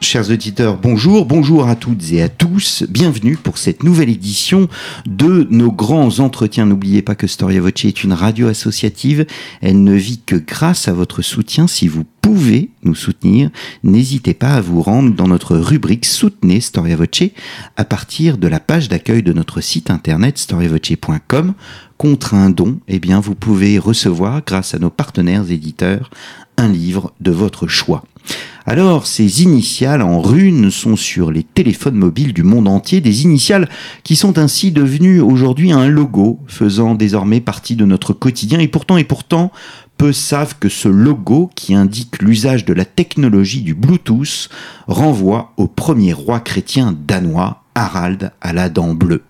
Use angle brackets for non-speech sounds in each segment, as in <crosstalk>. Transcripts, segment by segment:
Chers auditeurs, bonjour, bonjour à toutes et à tous, bienvenue pour cette nouvelle édition de nos grands entretiens. N'oubliez pas que Storia Voce est une radio associative, elle ne vit que grâce à votre soutien. Si vous pouvez nous soutenir, n'hésitez pas à vous rendre dans notre rubrique Soutenez Storia Voce à partir de la page d'accueil de notre site internet storiavoce.com. Contre un don, eh bien, vous pouvez recevoir, grâce à nos partenaires éditeurs, un livre de votre choix. Alors, ces initiales en runes sont sur les téléphones mobiles du monde entier, des initiales qui sont ainsi devenues aujourd'hui un logo, faisant désormais partie de notre quotidien. Et pourtant, et pourtant, peu savent que ce logo, qui indique l'usage de la technologie du Bluetooth, renvoie au premier roi chrétien danois, Harald à la dent bleue.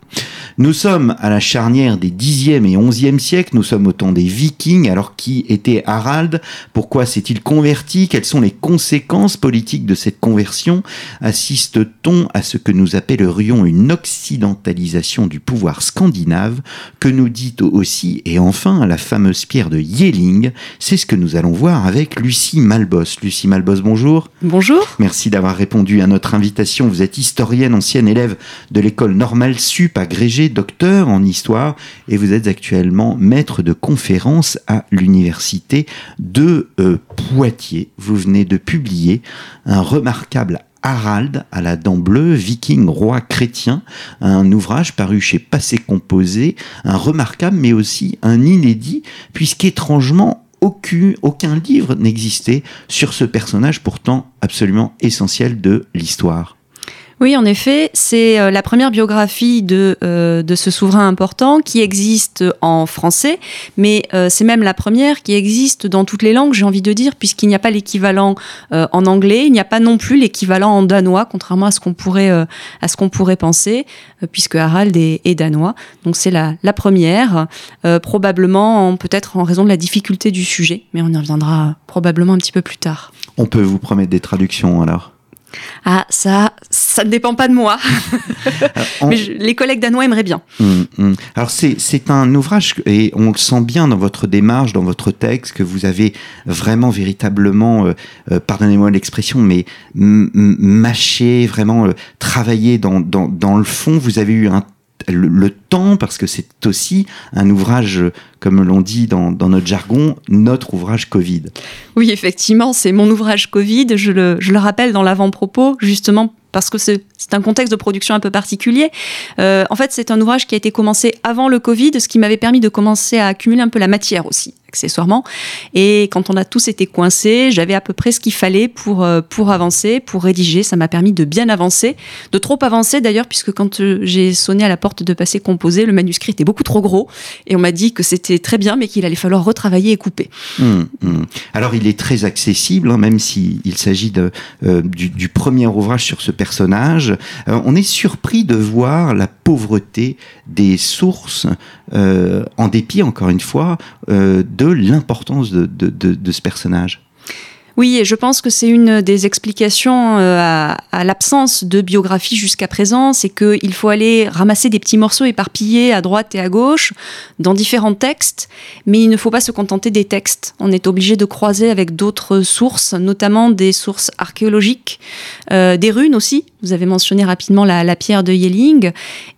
Nous sommes à la charnière des 10e et 11e siècles, nous sommes au temps des vikings, alors qui était Harald? Pourquoi s'est-il converti? Quelles sont les conséquences politiques de cette conversion? Assiste-t-on à ce que nous appellerions une occidentalisation du pouvoir scandinave? Que nous dit aussi, et enfin, la fameuse pierre de Yelling? C'est ce que nous allons voir avec Lucie Malbos. Lucie Malbos, bonjour. Bonjour. Merci d'avoir répondu à notre invitation. Vous êtes historienne, ancienne élève de l'école normale sup docteur en histoire et vous êtes actuellement maître de conférence à l'université de euh, Poitiers. Vous venez de publier un remarquable Harald à la dent bleue, viking roi chrétien, un ouvrage paru chez Passé Composé, un remarquable mais aussi un inédit, puisqu'étrangement aucun, aucun livre n'existait sur ce personnage pourtant absolument essentiel de l'histoire. Oui, en effet, c'est euh, la première biographie de, euh, de ce souverain important qui existe en français, mais euh, c'est même la première qui existe dans toutes les langues, j'ai envie de dire, puisqu'il n'y a pas l'équivalent en anglais, il n'y a pas non plus l'équivalent en danois, contrairement à ce qu'on pourrait, à ce qu'on pourrait penser, puisque Harald est, est, danois. Donc c'est la, la première, probablement peut-être en raison de la difficulté du sujet, mais on y reviendra probablement un petit peu plus tard. On peut vous promettre des traductions alors? Ah, ça, ça ne dépend pas de moi. <laughs> Mais les collègues danois aimeraient bien. Hum, hum. Alors, c'est un ouvrage, et on le sent bien dans votre démarche, dans votre texte, que vous avez vraiment, véritablement, euh, euh, pardonnez-moi l'expression, mais mâché, vraiment euh, travaillé dans, dans, dans le fond. Vous avez eu un le, temps, parce que c'est aussi un ouvrage, comme l'on dit dans, notre jargon, notre ouvrage Covid. Oui, effectivement, c'est mon ouvrage Covid. Je le, rappelle dans l'avant-propos, justement parce que c'est un contexte de production un peu particulier. Euh, en fait, c'est un ouvrage qui a été commencé avant le Covid, ce qui m'avait permis de commencer à accumuler un peu la matière aussi, accessoirement. Et quand on a tous été coincés, j'avais à peu près ce qu'il fallait pour, euh, pour avancer, pour rédiger. Ça m'a permis de bien avancer, de trop avancer d'ailleurs, puisque quand euh, j'ai sonné à la porte de passer composé, le manuscrit était beaucoup trop gros. Et on m'a dit que c'était très bien, mais qu'il allait falloir retravailler et couper. Hum, hum. Alors, il est très accessible, hein, même s'il s'agit du, du premier ouvrage sur ce personnage, euh, on est surpris de voir la pauvreté des sources, euh, en dépit, encore une fois, euh, l'importance de ce personnage. Oui, et je pense que c'est une des explications euh, à, l'absence de biographie jusqu'à présent, c'est qu'il faut aller ramasser des petits morceaux éparpillés à droite et à gauche dans différents textes, mais il ne faut pas se contenter des textes. On est obligé de croiser avec d'autres sources, notamment des sources archéologiques, euh, des runes aussi. Vous avez mentionné rapidement la, pierre de Yelling,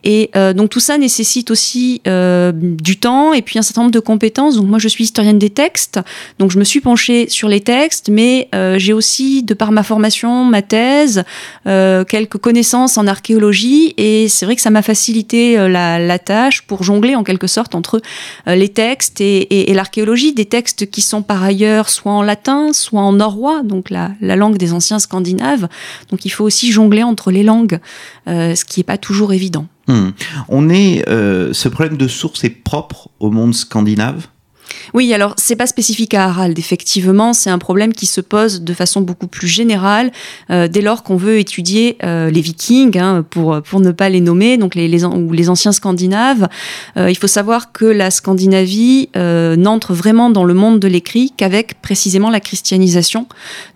et euh, donc tout ça nécessite aussi du temps et puis un certain nombre de compétences. Donc moi, je suis historienne des textes, donc je me suis penchée sur les textes, mais euh, j'ai aussi, de par ma formation, ma thèse, euh, quelques connaissances en archéologie, et c'est vrai que ça m'a facilité euh, la, tâche pour jongler en quelque sorte entre les textes et, l'archéologie, des textes qui sont par ailleurs soit en latin, soit en norrois, donc la, langue des anciens scandinaves. Donc il faut aussi jongler entre les langues, ce qui n'est pas toujours évident. Hmm. On est, ce problème de source est propre au monde scandinave? Oui, alors c'est pas spécifique à Harald. Effectivement, c'est un problème qui se pose de façon beaucoup plus générale euh, dès lors qu'on veut étudier euh, les Vikings, hein, pour pour ne pas les nommer, donc les, les ou les anciens Scandinaves. Euh, il faut savoir que la Scandinavie n'entre vraiment dans le monde de l'écrit qu'avec précisément la christianisation,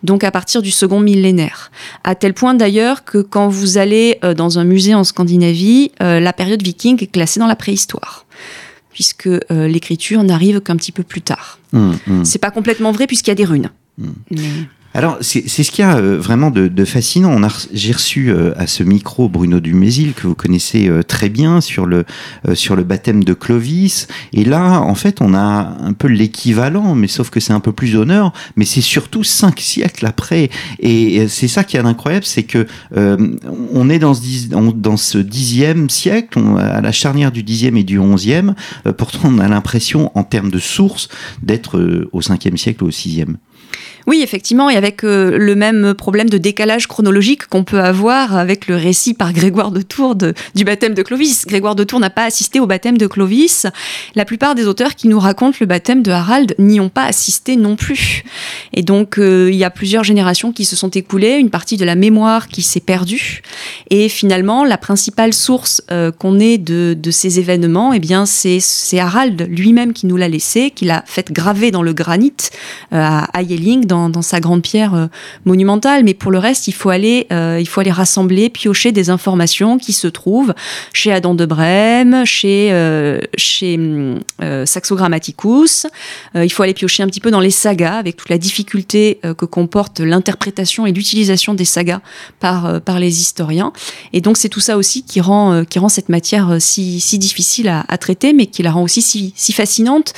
donc à partir du second millénaire. À tel point d'ailleurs que quand vous allez dans un musée en Scandinavie, la période viking est classée dans la préhistoire puisque euh, l'écriture n'arrive qu'un petit peu plus tard. Mmh, mmh. C'est pas complètement vrai puisqu'il y a des runes. Mmh. Alors, c'est ce qu'il y a euh, vraiment de, fascinant. J'ai reçu euh, à ce micro Bruno Dumézil, que vous connaissez euh, très bien, sur le, sur le baptême de Clovis. Et là, en fait, on a un peu l'équivalent, mais sauf que c'est un peu plus honneur, mais c'est surtout cinq siècles après. Et c'est ça qui est incroyable, c'est que on est dans ce, dans ce dixième siècle, à la charnière du dixième et du onzième. pourtant, on a l'impression, en termes de sources, d'être au cinquième siècle ou au sixième. Oui, effectivement, et avec euh, le même problème de décalage chronologique qu'on peut avoir avec le récit par Grégoire de Tours du baptême de Clovis. Grégoire de Tours n'a pas assisté au baptême de Clovis. La plupart des auteurs qui nous racontent le baptême de Harald n'y ont pas assisté non plus. Et donc, euh, il y a plusieurs générations qui se sont écoulées, une partie de la mémoire qui s'est perdue. Et finalement, la principale source euh, qu'on ait de, ces événements, eh bien, c'est Harald lui-même qui nous l'a laissé, qui l'a fait graver dans le granit à Ayeling, dans, sa grande pierre euh, monumentale, mais pour le reste, il faut aller, euh, il faut aller rassembler, piocher des informations qui se trouvent chez Adam de Brême, chez, euh, chez Saxo Grammaticus. il faut aller piocher un petit peu dans les sagas, avec toute la difficulté que comporte l'interprétation et l'utilisation des sagas par, par les historiens. Et donc, c'est tout ça aussi qui rend, qui rend cette matière si, si difficile à, à traiter, mais qui la rend aussi si, si fascinante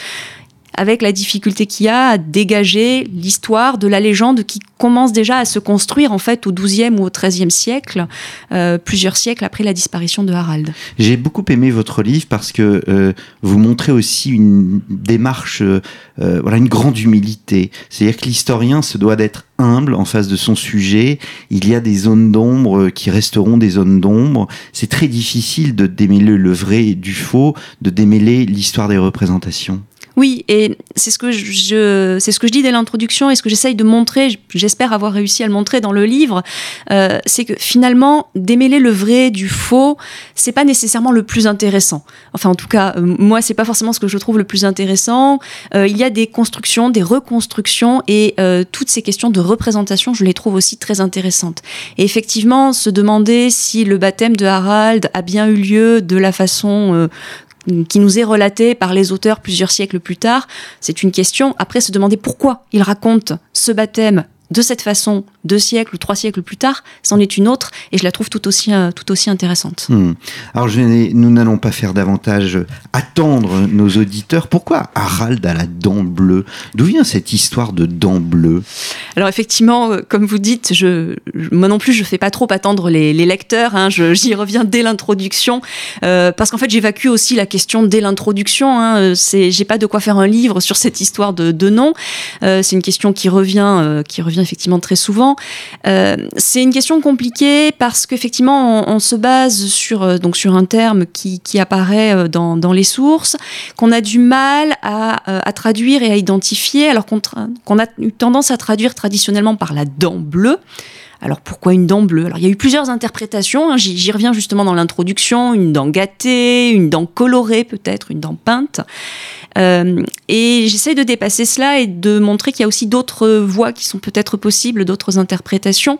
avec la difficulté qu'il y a à dégager l'histoire de la légende qui commence déjà à se construire en fait au XIIe ou au XIIIe siècle, euh, plusieurs siècles après la disparition de Harald. J'ai beaucoup aimé votre livre parce que euh, vous montrez aussi une démarche, euh, voilà, une grande humilité. C'est-à-dire que l'historien se doit d'être humble en face de son sujet. Il y a des zones d'ombre qui resteront des zones d'ombre. C'est très difficile de démêler le vrai du faux, de démêler l'histoire des représentations. Oui, et c'est ce que je, c'est ce que je dis dès l'introduction et ce que j'essaye de montrer. J'espère avoir réussi à le montrer dans le livre. Euh, c'est que finalement, démêler le vrai du faux, c'est pas nécessairement le plus intéressant. Enfin, en tout cas, euh, moi, c'est pas forcément ce que je trouve le plus intéressant. Euh, il y a des constructions, des reconstructions et toutes ces questions de représentation, je les trouve aussi très intéressantes. Et effectivement, se demander si le baptême de Harald a bien eu lieu de la façon qui nous est relaté par les auteurs plusieurs siècles plus tard, c'est une question. Après, se demander pourquoi il raconte ce baptême de cette façon deux siècles ou trois siècles plus tard, c'en est une autre et je la trouve tout aussi, euh, tout aussi intéressante. Hmm. Alors je nous n'allons pas faire davantage attendre nos auditeurs. Pourquoi Harald a la dent bleue? D'où vient cette histoire de dent bleue? Alors effectivement, euh, comme vous dites, je, moi non plus je fais pas trop attendre les, lecteurs. Hein. J'y reviens dès l'introduction euh, parce qu'en fait j'évacue aussi la question dès l'introduction. Hein. J'ai pas de quoi faire un livre sur cette histoire de, de nom. c'est une question qui revient, qui revient effectivement très souvent. Euh, c'est une question compliquée parce qu'effectivement, on, se base sur, euh, donc sur un terme qui, apparaît euh, dans, dans, les sources, qu'on a du mal à, traduire et à identifier, alors qu'on a eu tendance à traduire traditionnellement par la dent bleue. Alors pourquoi une dent bleue? Alors il y a eu plusieurs interprétations, hein. j'y reviens justement dans l'introduction, une dent gâtée, une dent colorée peut-être, une dent peinte. Euh, et j'essaie de dépasser cela et de montrer qu'il y a aussi d'autres voies qui sont peut-être possibles, d'autres interprétations.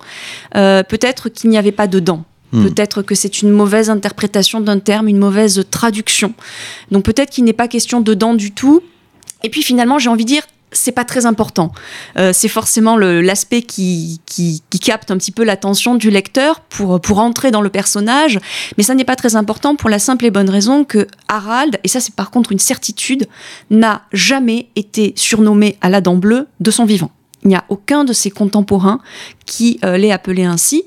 Euh, peut-être qu'il n'y avait pas de dents. Hmm. Peut-être que c'est une mauvaise interprétation d'un terme, une mauvaise traduction. Donc peut-être qu'il n'est pas question de dents du tout. Et puis finalement, j'ai envie de dire, c'est pas très important. Euh, c'est forcément l'aspect qui, qui, capte un petit peu l'attention du lecteur pour, pour entrer dans le personnage, mais ça n'est pas très important pour la simple et bonne raison que Harald, et ça c'est par contre une certitude, n'a jamais été surnommé à la dent bleue de son vivant. Il n'y a aucun de ses contemporains qui euh, l'ait appelé ainsi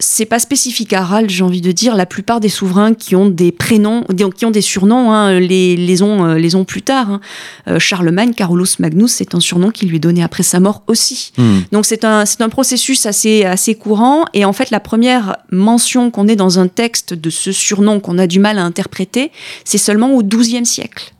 c'est pas spécifique à Harald, j'ai envie de dire. La plupart des souverains qui ont des prénoms, qui ont des surnoms, hein, les, les, ont, euh, les ont plus tard. Hein. Euh, Charlemagne, Carolus Magnus, c'est un surnom qui lui est donné après sa mort aussi. Hmm. Donc c'est un, un processus assez, assez courant. Et en fait, la première mention qu'on ait dans un texte de ce surnom qu'on a du mal à interpréter, c'est seulement au XIIe siècle.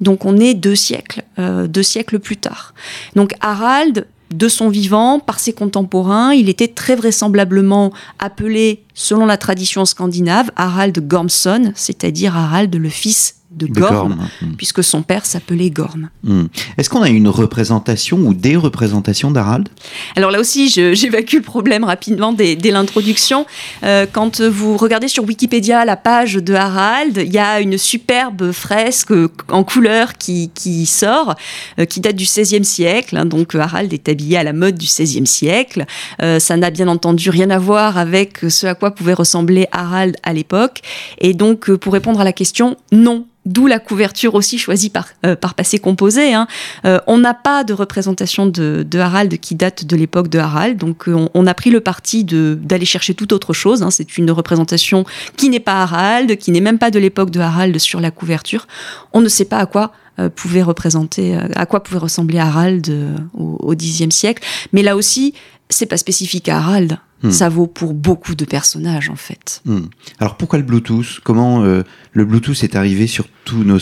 Donc on est deux siècles, deux siècles plus tard. Donc Harald, de son vivant, par ses contemporains, il était très vraisemblablement appelé, selon la tradition scandinave, Harald Gormson, c'est-à-dire Harald le fils de, Gorm, hmm. puisque son père s'appelait Gorm. Hmm. Est-ce qu'on a une représentation ou des représentations d'Harald? Alors là aussi, j'évacue le problème rapidement dès, l'introduction. Euh, quand vous regardez sur Wikipédia la page de Harald, il y a une superbe fresque en couleur qui, sort, euh, qui date du XVIe siècle. Hein. donc Harald est habillé à la mode du XVIe siècle. Euh, ça n'a bien entendu rien à voir avec ce à quoi pouvait ressembler Harald à l'époque. Et donc, pour répondre à la question, non, d'où la couverture aussi choisie par, euh, par passé composé. Hein. Euh, on n'a pas de représentation de, Harald qui date de l'époque de Harald, donc euh, on, a pris le parti d'aller chercher toute autre chose. Hein. C'est une représentation qui n'est pas Harald, qui n'est même pas de l'époque de Harald sur la couverture. On ne sait pas à quoi pouvait représenter, à quoi pouvait ressembler Harald au, au Xe siècle. Mais là aussi, c'est pas spécifique à Harald. Hmm. Ça vaut pour beaucoup de personnages en fait. Hmm. Alors pourquoi le Bluetooth? Comment le Bluetooth est arrivé sur tous nos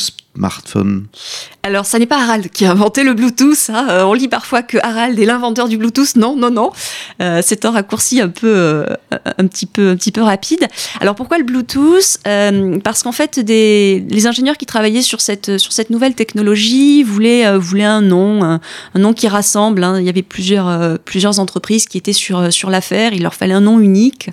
Alors, ça n'est pas Harald qui a inventé le Bluetooth. Hein. Euh, on lit parfois que Harald est l'inventeur du Bluetooth. Non, non, non. Euh, c'est un raccourci un peu, euh, un petit peu, un petit peu rapide. Alors, pourquoi le Bluetooth? Parce qu'en fait, les ingénieurs qui travaillaient sur cette, sur cette nouvelle technologie voulaient, voulaient un nom, un, nom qui rassemble. Hein. Il y avait plusieurs, plusieurs entreprises qui étaient sur, sur l'affaire. Il leur fallait un nom unique.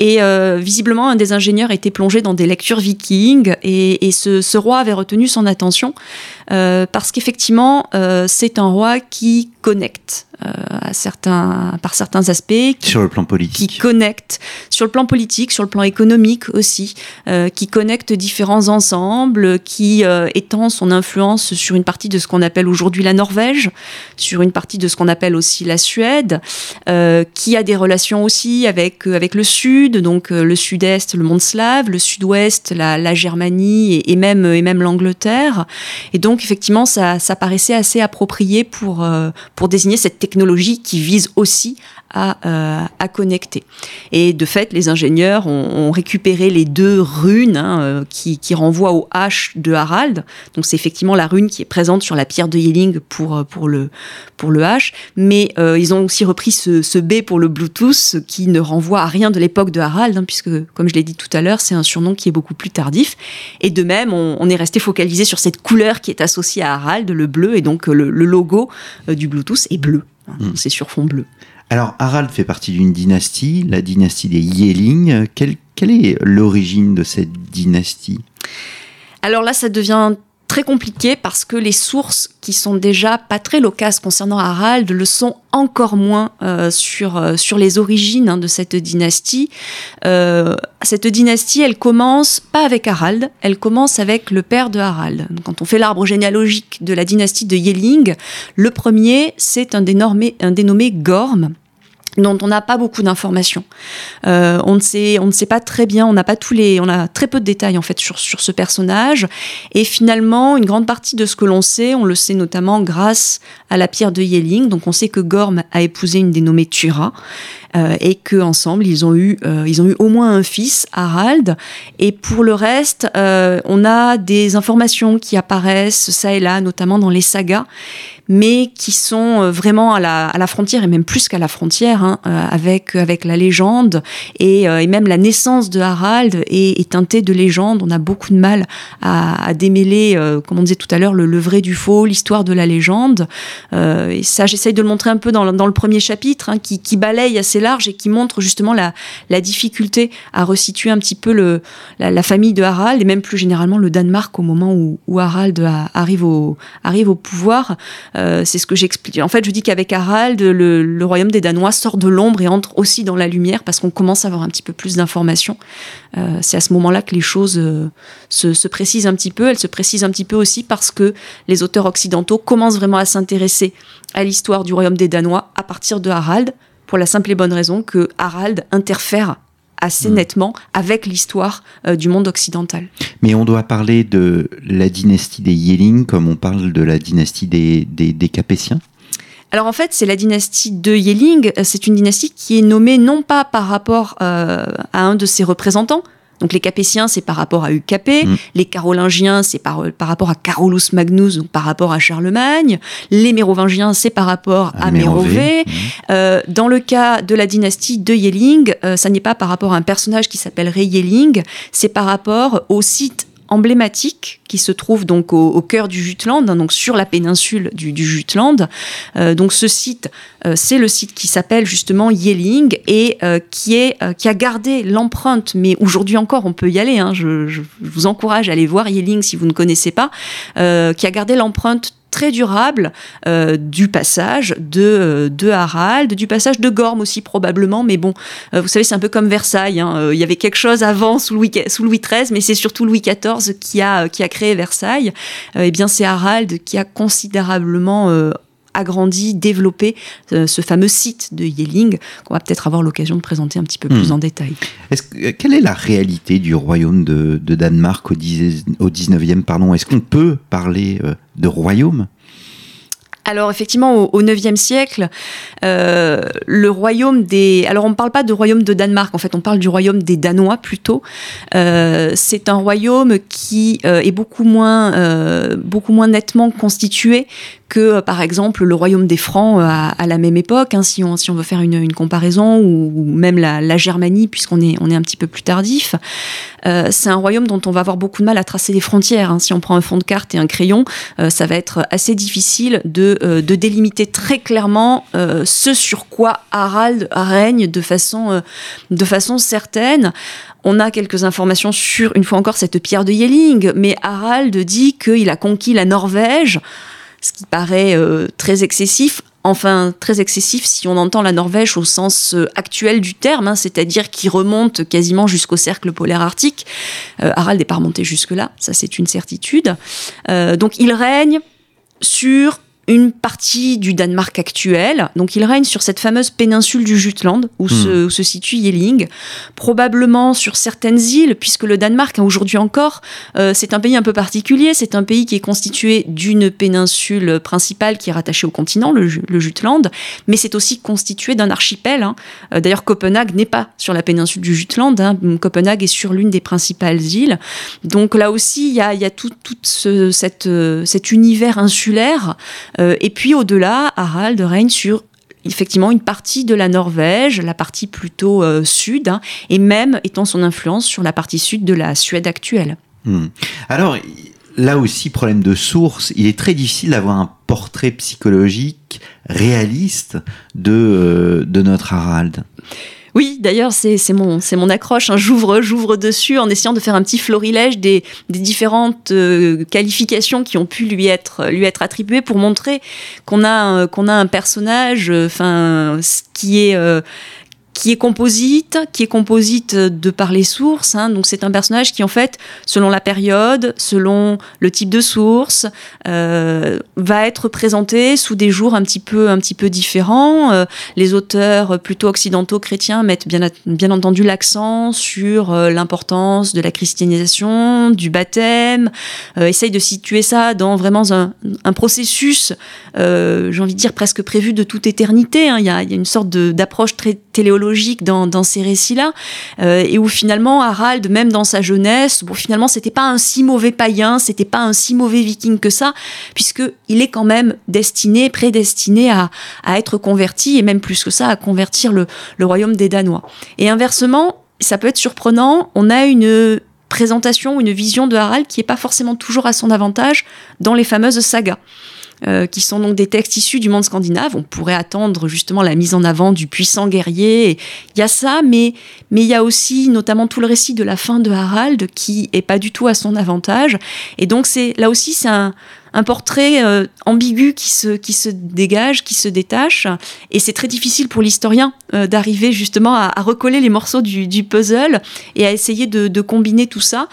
Et visiblement, un des ingénieurs était plongé dans des lectures vikings et, et ce, roi avait retenu son attention euh, parce qu'effectivement, euh, c'est un roi qui connecte. euh, à certains, par certains aspects. Sur le plan politique. Qui connecte, sur le plan politique, sur le plan économique aussi, qui connecte différents ensembles, qui étend son influence sur une partie de ce qu'on appelle aujourd'hui la Norvège, sur une partie de ce qu'on appelle aussi la Suède, qui a des relations aussi avec, avec le Sud, donc le Sud-Est, le monde slave, le Sud-Ouest, la, la Germanie et, et même, et même l'Angleterre. Et donc, effectivement, ça, ça paraissait assez approprié pour, euh, pour désigner cette technologie qui vise aussi à, euh, à, connecter. Et de fait, les ingénieurs ont, récupéré les deux runes hein, euh, qui, renvoient au H de Harald. Donc c'est effectivement la rune qui est présente sur la pierre de Yelling pour, euh, pour, le, H. Mais ils ont aussi repris ce, B pour le Bluetooth qui ne renvoie à rien de l'époque de Harald, hein, puisque comme je l'ai dit tout à l'heure, c'est un surnom qui est beaucoup plus tardif. Et de même, on, est resté focalisé sur cette couleur qui est associée à Harald, le bleu, et donc le logo du Bluetooth est bleu. Hmm. C'est sur fond bleu. Alors, Harald fait partie d'une dynastie, la dynastie des Yéling. Quelle, est l'origine de cette dynastie? Alors là, ça devient très compliqué parce que les sources qui sont déjà pas très loquaces concernant Harald le sont encore moins euh, sur, euh, sur les origines hein, de cette dynastie. Euh, cette dynastie, elle commence pas avec Harald, elle commence avec le père de Harald. Quand on fait l'arbre généalogique de la dynastie de Yelling, le premier, c'est un un dénommé Gorm dont on n'a pas beaucoup d'informations. Euh, on ne sait, on ne sait pas très bien, on n'a pas tous les, on a très peu de détails en fait sur, sur ce personnage. Et finalement, une grande partie de ce que l'on sait, on le sait notamment grâce à la pierre de Yelling. Donc on sait que Gorm a épousé une dénommée Tura euh, et que ensemble ils ont eu, euh, ils ont eu au moins un fils, Harald. Et pour le reste, euh, on a des informations qui apparaissent ça et là, notamment dans les sagas mais qui sont euh, vraiment à la, à la frontière, et même plus qu'à la frontière, hein, euh, avec, avec la légende, et, euh, et, même la naissance de Harald est, est, teintée de légende. On a beaucoup de mal à, à démêler, comme on disait tout à l'heure, le, le, vrai du faux, l'histoire de la légende. et ça, j'essaye de le montrer un peu dans, dans le premier chapitre, hein, qui, qui, balaye assez large et qui montre justement la, la difficulté à resituer un petit peu le, la, la, famille de Harald, et même plus généralement le Danemark au moment où, où Harald arrive au, arrive au pouvoir. Euh, c'est ce que j'explique. En fait, je dis qu'avec Harald, le, royaume des Danois sort de l'ombre et entre aussi dans la lumière parce qu'on commence à avoir un petit peu plus d'informations. Euh, c'est à ce moment-là que les choses euh, se, précisent un petit peu. Elles se précisent un petit peu aussi parce que les auteurs occidentaux commencent vraiment à s'intéresser à l'histoire du royaume des Danois à partir de Harald, pour la simple et bonne raison que Harald interfère assez hmm. nettement avec l'histoire euh, du monde occidental. Mais on doit parler de la dynastie des Yéling comme on parle de la dynastie des, des, Capétiens? Alors en fait, c'est la dynastie de Yéling. C'est une dynastie qui est nommée non pas par rapport euh, à un de ses représentants, Donc les Capétiens, c'est par rapport à UKP. Mm. Les Carolingiens, c'est par, par rapport à Carolus Magnus, donc par rapport à Charlemagne. Les Mérovingiens, c'est par rapport à, Mérové. Mm. Euh, dans le cas de la dynastie de Yelling, euh, ça n'est pas par rapport à un personnage qui s'appellerait Yelling, c'est par rapport au site emblématique qui se trouve donc au, cœur du Jutland, hein, donc sur la péninsule du, Jutland. Euh, donc ce site, euh, c'est le site qui s'appelle justement Yelling et euh, qui a gardé l'empreinte. Mais aujourd'hui encore, on peut y aller. Hein, je, vous encourage à aller voir Yelling si vous ne connaissez pas, qui a gardé l'empreinte très durable euh, du passage de, euh, de Harald, du passage de Gorm aussi probablement, mais bon, euh, vous savez, c'est un peu comme Versailles, hein. il y avait quelque chose avant sous Louis, sous Louis XIII, mais c'est surtout Louis XIV qui a, qui a créé Versailles, et eh bien c'est Harald qui a considérablement agrandi, développé ce fameux site de Yelling qu'on va peut-être avoir l'occasion de présenter un petit peu plus hmm. en détail. Est quelle est la réalité du royaume de, Danemark au, 10, au 19e pardon? Est-ce qu'on peut parler de royaume? Alors effectivement, au, IXe siècle, euh, le royaume des... Alors on ne parle pas de royaume de Danemark, en fait on parle du royaume des Danois plutôt. Euh, c'est un royaume qui euh, est beaucoup moins, beaucoup moins nettement constitué que par exemple le royaume des Francs à, la même époque, hein, si, on, si on veut faire une, comparaison, ou, même la, Germanie, puisqu'on est, on est un petit peu plus tardif. c'est un royaume dont on va avoir beaucoup de mal à tracer les frontières. Hein. Si on prend un fond de carte et un crayon, ça va être assez difficile de euh, de, délimiter très clairement euh, ce sur quoi Harald règne de façon, euh, de façon certaine. On a quelques informations sur, une fois encore, cette pierre de Yelling, mais Harald dit qu'il a conquis la Norvège, ce qui paraît très excessif. Enfin, très excessif si on entend la Norvège au sens actuel du terme, hein, c'est-à-dire qui remonte quasiment jusqu'au cercle polaire arctique. Harald n'est pas remonté jusque-là, ça c'est une certitude. donc il règne sur une partie du Danemark actuel. Donc il règne sur cette fameuse péninsule du Jutland où, se, hmm. situe Yelling, probablement sur certaines îles, puisque le Danemark, hein, aujourd'hui encore, euh, c'est un pays un peu particulier. C'est un pays qui est constitué d'une péninsule principale qui est rattachée au continent, le, Jutland, mais c'est aussi constitué d'un archipel. Hein. Euh, d'ailleurs, Copenhague n'est pas sur la péninsule du Jutland. Hein. Copenhague est sur l'une des principales îles. Donc là aussi, il y a, tout, cette, euh, cet univers insulaire et puis au-delà, Harald règne sur effectivement une partie de la Norvège, la partie plutôt euh, sud, hein, et même étant son influence sur la partie sud de la Suède actuelle. Hmm. Alors, là aussi, problème de source, il est très difficile d'avoir un portrait psychologique réaliste de, euh, de notre Harald. Oui, d'ailleurs, c'est mon, accroche. Hein. J'ouvre, j'ouvre dessus en essayant de faire un petit florilège des, différentes euh, qualifications qui ont pu lui être, lui être attribuées pour montrer qu'on a, qu'on a un personnage, euh, enfin, qui est euh, qui est composite, qui est composite de par les sources. Hein. donc c'est un personnage qui en fait, selon la période, selon le type de source, euh, va être présenté sous des jours un petit peu, un petit peu différents. Euh, les auteurs plutôt occidentaux chrétiens mettent bien, entendu l'accent sur euh, l'importance de la christianisation, du baptême, essayent de situer ça dans vraiment un, processus, j'ai envie de dire presque prévu de toute éternité. Hein. Il y, a, une sorte d'approche très téléologique dans, ces récits-là, euh, et où finalement Harald, même dans sa jeunesse, bon finalement c'était pas un si mauvais païen, c'était pas un si mauvais viking que ça, puisque il est quand même destiné, prédestiné à, être converti, et même plus que ça, à convertir le, le royaume des Danois. Et inversement, ça peut être surprenant, on a une présentation, une vision de Harald qui n'est pas forcément toujours à son avantage dans les fameuses sagas. Euh, qui sont donc des textes issus du monde scandinave. On pourrait attendre justement la mise en avant du puissant guerrier. Il y a ça, mais mais il y a aussi notamment tout le récit de la fin de Harald qui est pas du tout à son avantage. Et donc c'est là aussi c'est un, un portrait euh, ambigu qui se, qui se dégage, qui se détache. Et c'est très difficile pour l'historien euh, d'arriver justement à, recoller les morceaux du, du, puzzle et à essayer de, de combiner tout ça.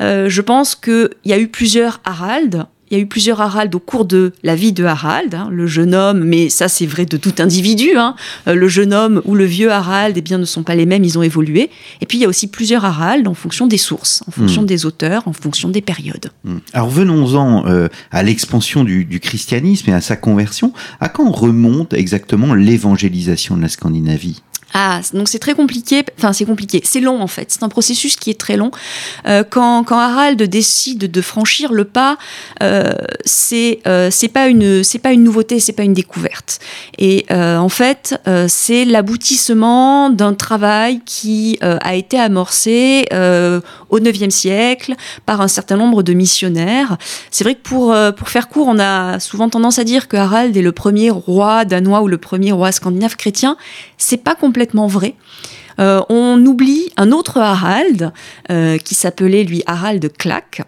je pense qu'il y a eu plusieurs Harald il y a eu plusieurs Harald au cours de la vie de Harald, hein, le jeune homme, mais ça c'est vrai de tout individu. Hein. Euh, le jeune homme ou le vieux Harald, eh bien, ne sont pas les mêmes, ils ont évolué. Et puis il y a aussi plusieurs Harald en fonction des sources, en fonction hmm. des auteurs, en fonction des périodes. Hmm. Alors venons-en euh, à l'expansion du, du, christianisme et à sa conversion. À quand remonte exactement l'évangélisation de la Scandinavie? Ah, donc c'est très compliqué. Enfin, c'est compliqué. C'est long en fait. C'est un processus qui est très long. Euh, quand, Harald décide de franchir le pas, euh, c'est euh, pas une pas une nouveauté, c'est pas une découverte. Et euh, en fait, c'est l'aboutissement d'un travail qui a été amorcé au IXe siècle par un certain nombre de missionnaires. C'est vrai que pour pour faire court, on a souvent tendance à dire que Harald est le premier roi danois ou le premier roi scandinave chrétien. C'est pas complètement vrai. Euh, on oublie un autre Harald, euh, qui s'appelait lui Harald Clack,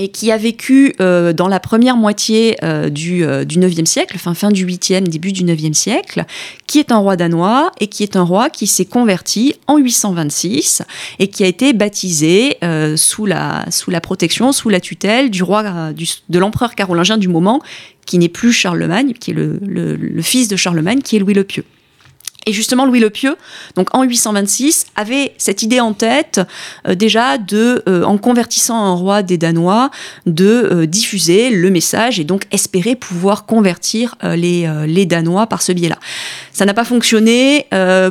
et qui a vécu euh, dans la première moitié du, du 9e siècle, fin, fin du 8e, début du 9e siècle, qui est un roi danois et qui est un roi qui s'est converti en 826 et qui a été baptisé sous, la, sous la protection, sous la tutelle du roi, de l'empereur carolingien du moment, qui n'est plus Charlemagne, qui est le fils de Charlemagne, qui est Louis le Pieux. Et justement, Louis le Pieux, donc en 826, avait cette idée en tête euh, déjà de, euh, en convertissant un roi des Danois, de euh, diffuser le message et donc espérer pouvoir convertir les, les Danois par ce biais-là. Ça n'a pas fonctionné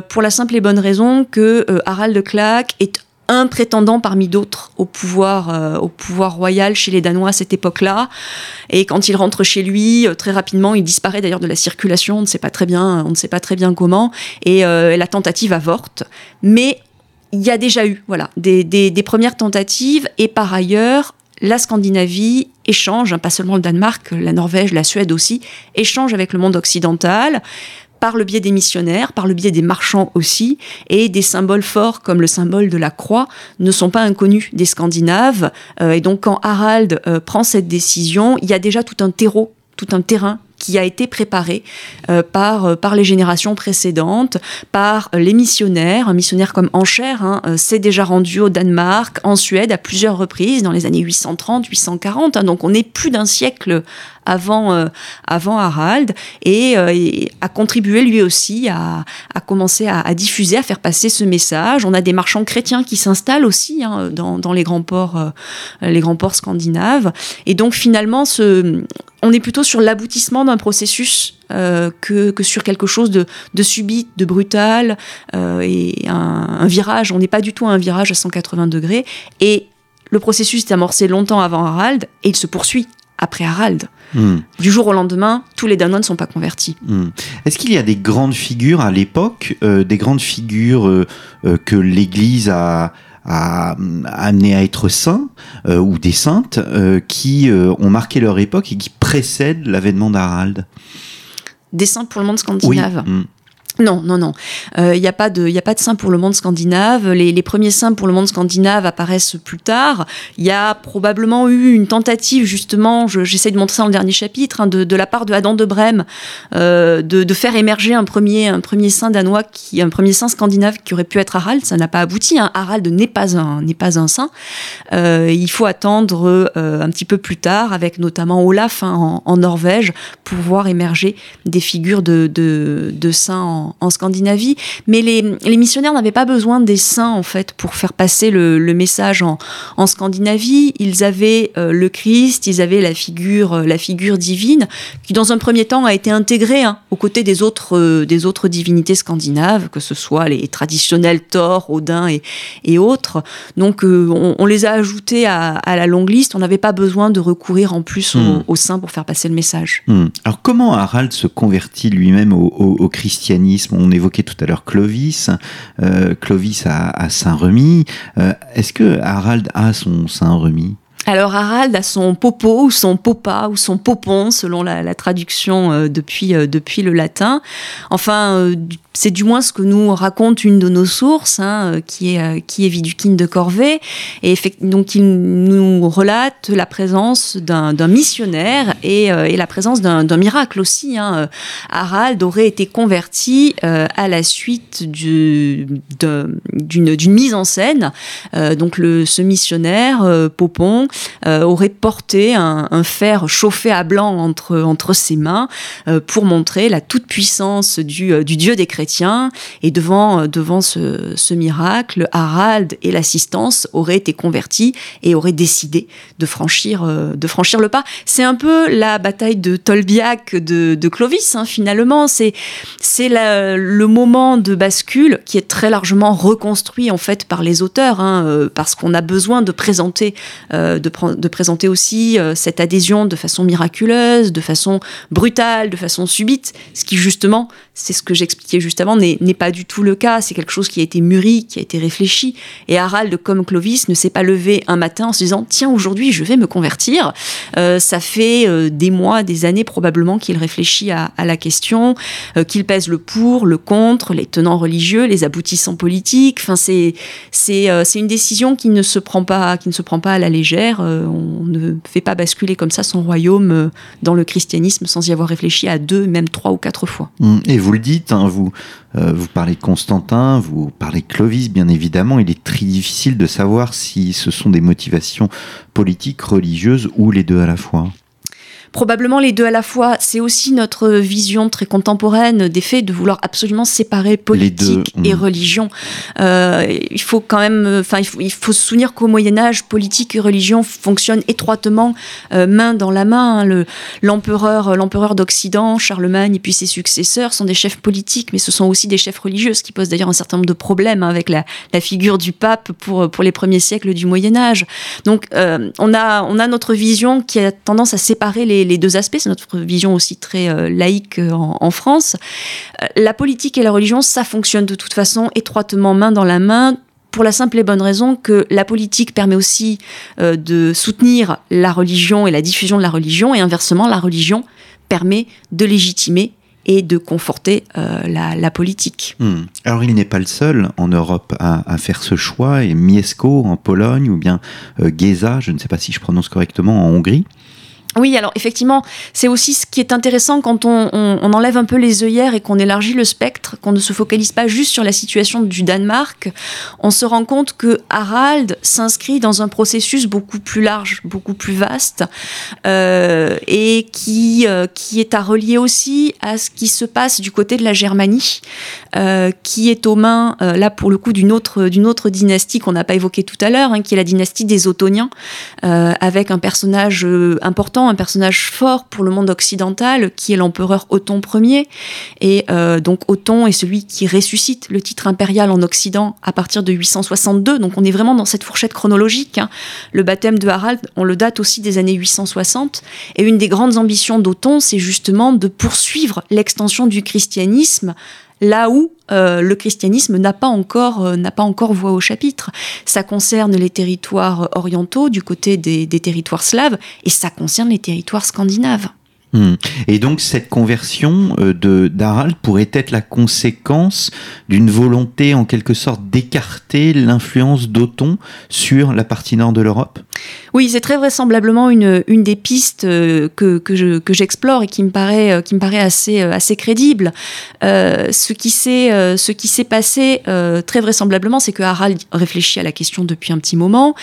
pour la simple et bonne raison que Harald de Clack est un prétendant parmi d'autres au pouvoir, euh, au pouvoir royal chez les Danois à cette époque-là. Et quand il rentre chez lui, euh, très rapidement, il disparaît d'ailleurs de la circulation. On ne sait pas très bien, on ne sait pas très bien comment. Et euh, la tentative avorte. Mais il y a déjà eu, voilà, des, des, premières tentatives. Et par ailleurs, la Scandinavie échange, hein, pas seulement le Danemark, la Norvège, la Suède aussi, échange avec le monde occidental par le biais des missionnaires, par le biais des marchands aussi, et des symboles forts comme le symbole de la croix ne sont pas inconnus des Scandinaves. Euh, et donc quand Harald euh, prend cette décision, il y a déjà tout un terreau, tout un terrain qui a été préparé euh, par, euh, par les générations précédentes, par les missionnaires. Un missionnaire comme Ancher hein, euh, s'est déjà rendu au Danemark, en Suède à plusieurs reprises dans les années 830, 840. Hein, donc on est plus d'un siècle avant, euh, avant Harald et, euh, et, a contribué lui aussi à, commencer à, diffuser, à faire passer ce message. On a des marchands chrétiens qui s'installent aussi hein, dans, les grands ports, euh, les grands ports scandinaves. Et donc finalement, on est plutôt sur l'aboutissement d'un processus que, sur quelque chose de, subit, de brutal et un, un, virage. On n'est pas du tout à un virage à 180 degrés. Et le processus est amorcé longtemps avant Harald et il se poursuit après Harald. Mmh. Du jour au lendemain, tous les Danois ne sont pas convertis. Mmh. Est-ce qu'il y a des grandes figures à l'époque, euh, des grandes figures euh, euh, que l'Église a, a, amené à être saints ou des saintes qui ont marqué leur époque et qui précèdent l'avènement d'Harald? Des saints pour le monde scandinave oui. mmh. Non, non, non. Il euh, n'y a, pas de, a pas de saints pour le monde scandinave. Les, premiers saints pour le monde scandinave apparaissent plus tard. Il y a probablement eu une tentative, justement, j'essaie de montrer ça dans le dernier chapitre, hein, de, la part de Adam de Brême, euh, de, faire émerger un premier, un premier saint danois, un premier saint scandinave qui aurait pu être Harald. Ça n'a pas abouti. Hein. Harald n'est pas un, pas un saint. Euh, il faut attendre un petit peu plus tard, avec notamment Olaf hein, en, en, Norvège, pour voir émerger des figures de, de, de saints en en, Scandinavie, mais les, les missionnaires n'avaient pas besoin des saints en fait pour faire passer le, le message en, en, Scandinavie. Ils avaient euh, le Christ, ils avaient la figure, euh, la figure divine, qui dans un premier temps a été intégrée hein, aux côtés des autres, euh, des autres divinités scandinaves, que ce soit les traditionnels Thor, Odin et, et autres. Donc on, on, les a ajoutés à, à la longue liste. On n'avait pas besoin de recourir en plus mmh. aux, saints pour faire passer le message. Mmh. Alors comment Harald se convertit lui-même au, au, au christianisme? On évoquait tout à l'heure Clovis, euh, Clovis à, Saint-Remy. Euh, Est-ce que Harald a son Saint-Remy? Alors Harald a son popo ou son popa ou son popon selon la, traduction euh, depuis, le latin. Enfin, c'est du moins ce que nous raconte une de nos sources, hein, qui est qui est Vidukine de Corvée, et donc il nous relate la présence d'un missionnaire et, et, la présence d'un miracle aussi. Hein. Harald aurait été converti à la suite d'une mise en scène. donc le, ce missionnaire Popon euh, aurait porté un, un, fer chauffé à blanc entre, entre ses mains euh, pour montrer la toute-puissance du, euh, du, dieu des chrétiens Et devant, devant ce, miracle, Harald et l'assistance auraient été convertis et auraient décidé de franchir, de franchir le pas. C'est un peu la bataille de Tolbiac de, Clovis, hein, finalement. C'est le moment de bascule qui est très largement reconstruit en fait par les auteurs, hein, parce qu'on a besoin de présenter, de présenter aussi cette adhésion de façon miraculeuse, de façon brutale, de façon subite, ce qui justement, c'est ce que j'expliquais juste avant, n'est pas du tout le cas. C'est quelque chose qui a été mûri, qui a été réfléchi. Et Harald, comme Clovis, ne s'est pas levé un matin en se disant tiens aujourd'hui je vais me convertir. Euh, ça fait euh, des mois, des années probablement qu'il réfléchit à, la question, euh, qu'il pèse le pour, le contre, les tenants religieux, les aboutissants politiques. Enfin c'est une décision qui ne se prend pas qui ne se prend pas à la légère. on ne fait pas basculer comme ça son royaume dans le christianisme sans y avoir réfléchi à deux, même trois ou quatre fois. Mmh. Vous le dites, hein, vous, euh, vous parlez de Constantin, vous parlez de Clovis, bien évidemment. Il est très difficile de savoir si ce sont des motivations politiques, religieuses ou les deux à la fois probablement les deux à la fois. C'est aussi notre vision très contemporaine des faits de vouloir absolument séparer politique et hmm. religion. Euh, il faut quand même, enfin, il faut, se souvenir qu'au Moyen Âge, politique et religion fonctionnent étroitement euh, main dans la main. Hein. l'empereur, l'empereur d'Occident, Charlemagne et puis ses successeurs sont des chefs politiques, mais ce sont aussi des chefs religieux, ce qui pose d'ailleurs un certain nombre de problèmes hein, avec la, figure du pape pour pour les premiers siècles du Moyen Âge. Donc, euh, on a on a notre vision qui a tendance à séparer les les, deux aspects, c'est notre vision aussi très euh, laïque euh, en, France. Euh, la politique et la religion, ça fonctionne de toute façon étroitement main dans la main pour la simple et bonne raison que la politique permet aussi de soutenir la religion et la diffusion de la religion, et inversement, la religion permet de légitimer et de conforter la, politique. Hmm. Alors il n'est pas le seul en Europe à, faire ce choix, et Mieszko en Pologne, ou bien Geza, je ne sais pas si je prononce correctement, en Hongrie. Oui, alors effectivement, c'est aussi ce qui est intéressant quand on, enlève un peu les œillères et qu'on élargit le spectre, qu'on ne se focalise pas juste sur la situation du Danemark. On se rend compte que Harald s'inscrit dans un processus beaucoup plus large, beaucoup plus vaste, euh, et qui, euh, qui est à relier aussi à ce qui se passe du côté de la Germanie, euh, qui est aux mains, là pour le coup, d'une autre, d'une autre dynastie qu'on n'a pas évoquée tout à l'heure, hein, qui est la dynastie des Ottoniens, avec un personnage important un personnage fort pour le monde occidental, qui est l'empereur Othon Ier. Et euh, donc Othon est celui qui ressuscite le titre impérial en Occident à partir de 862. Donc on est vraiment dans cette fourchette chronologique. Hein. Le baptême de Harald, on le date aussi des années 860. Et une des grandes ambitions d'Othon, c'est justement de poursuivre l'extension du christianisme là où euh, le christianisme n'a pas encore euh, n'a pas encore voix au chapitre. Ça concerne les territoires orientaux du côté des, des territoires slaves et ça concerne les territoires scandinaves. Hmm. Et donc cette conversion euh, de d'Harald pourrait être la conséquence d'une volonté en quelque sorte d'écarter l'influence d'Othon sur la partie nord de l'Europe? Oui, c'est très vraisemblablement une, une des pistes euh, que, que, j'explore et qui me paraît, euh, qui me paraît assez, assez crédible. ce qui s'est ce qui s'est passé très vraisemblablement, c'est que Harald réfléchit à la question depuis un petit moment.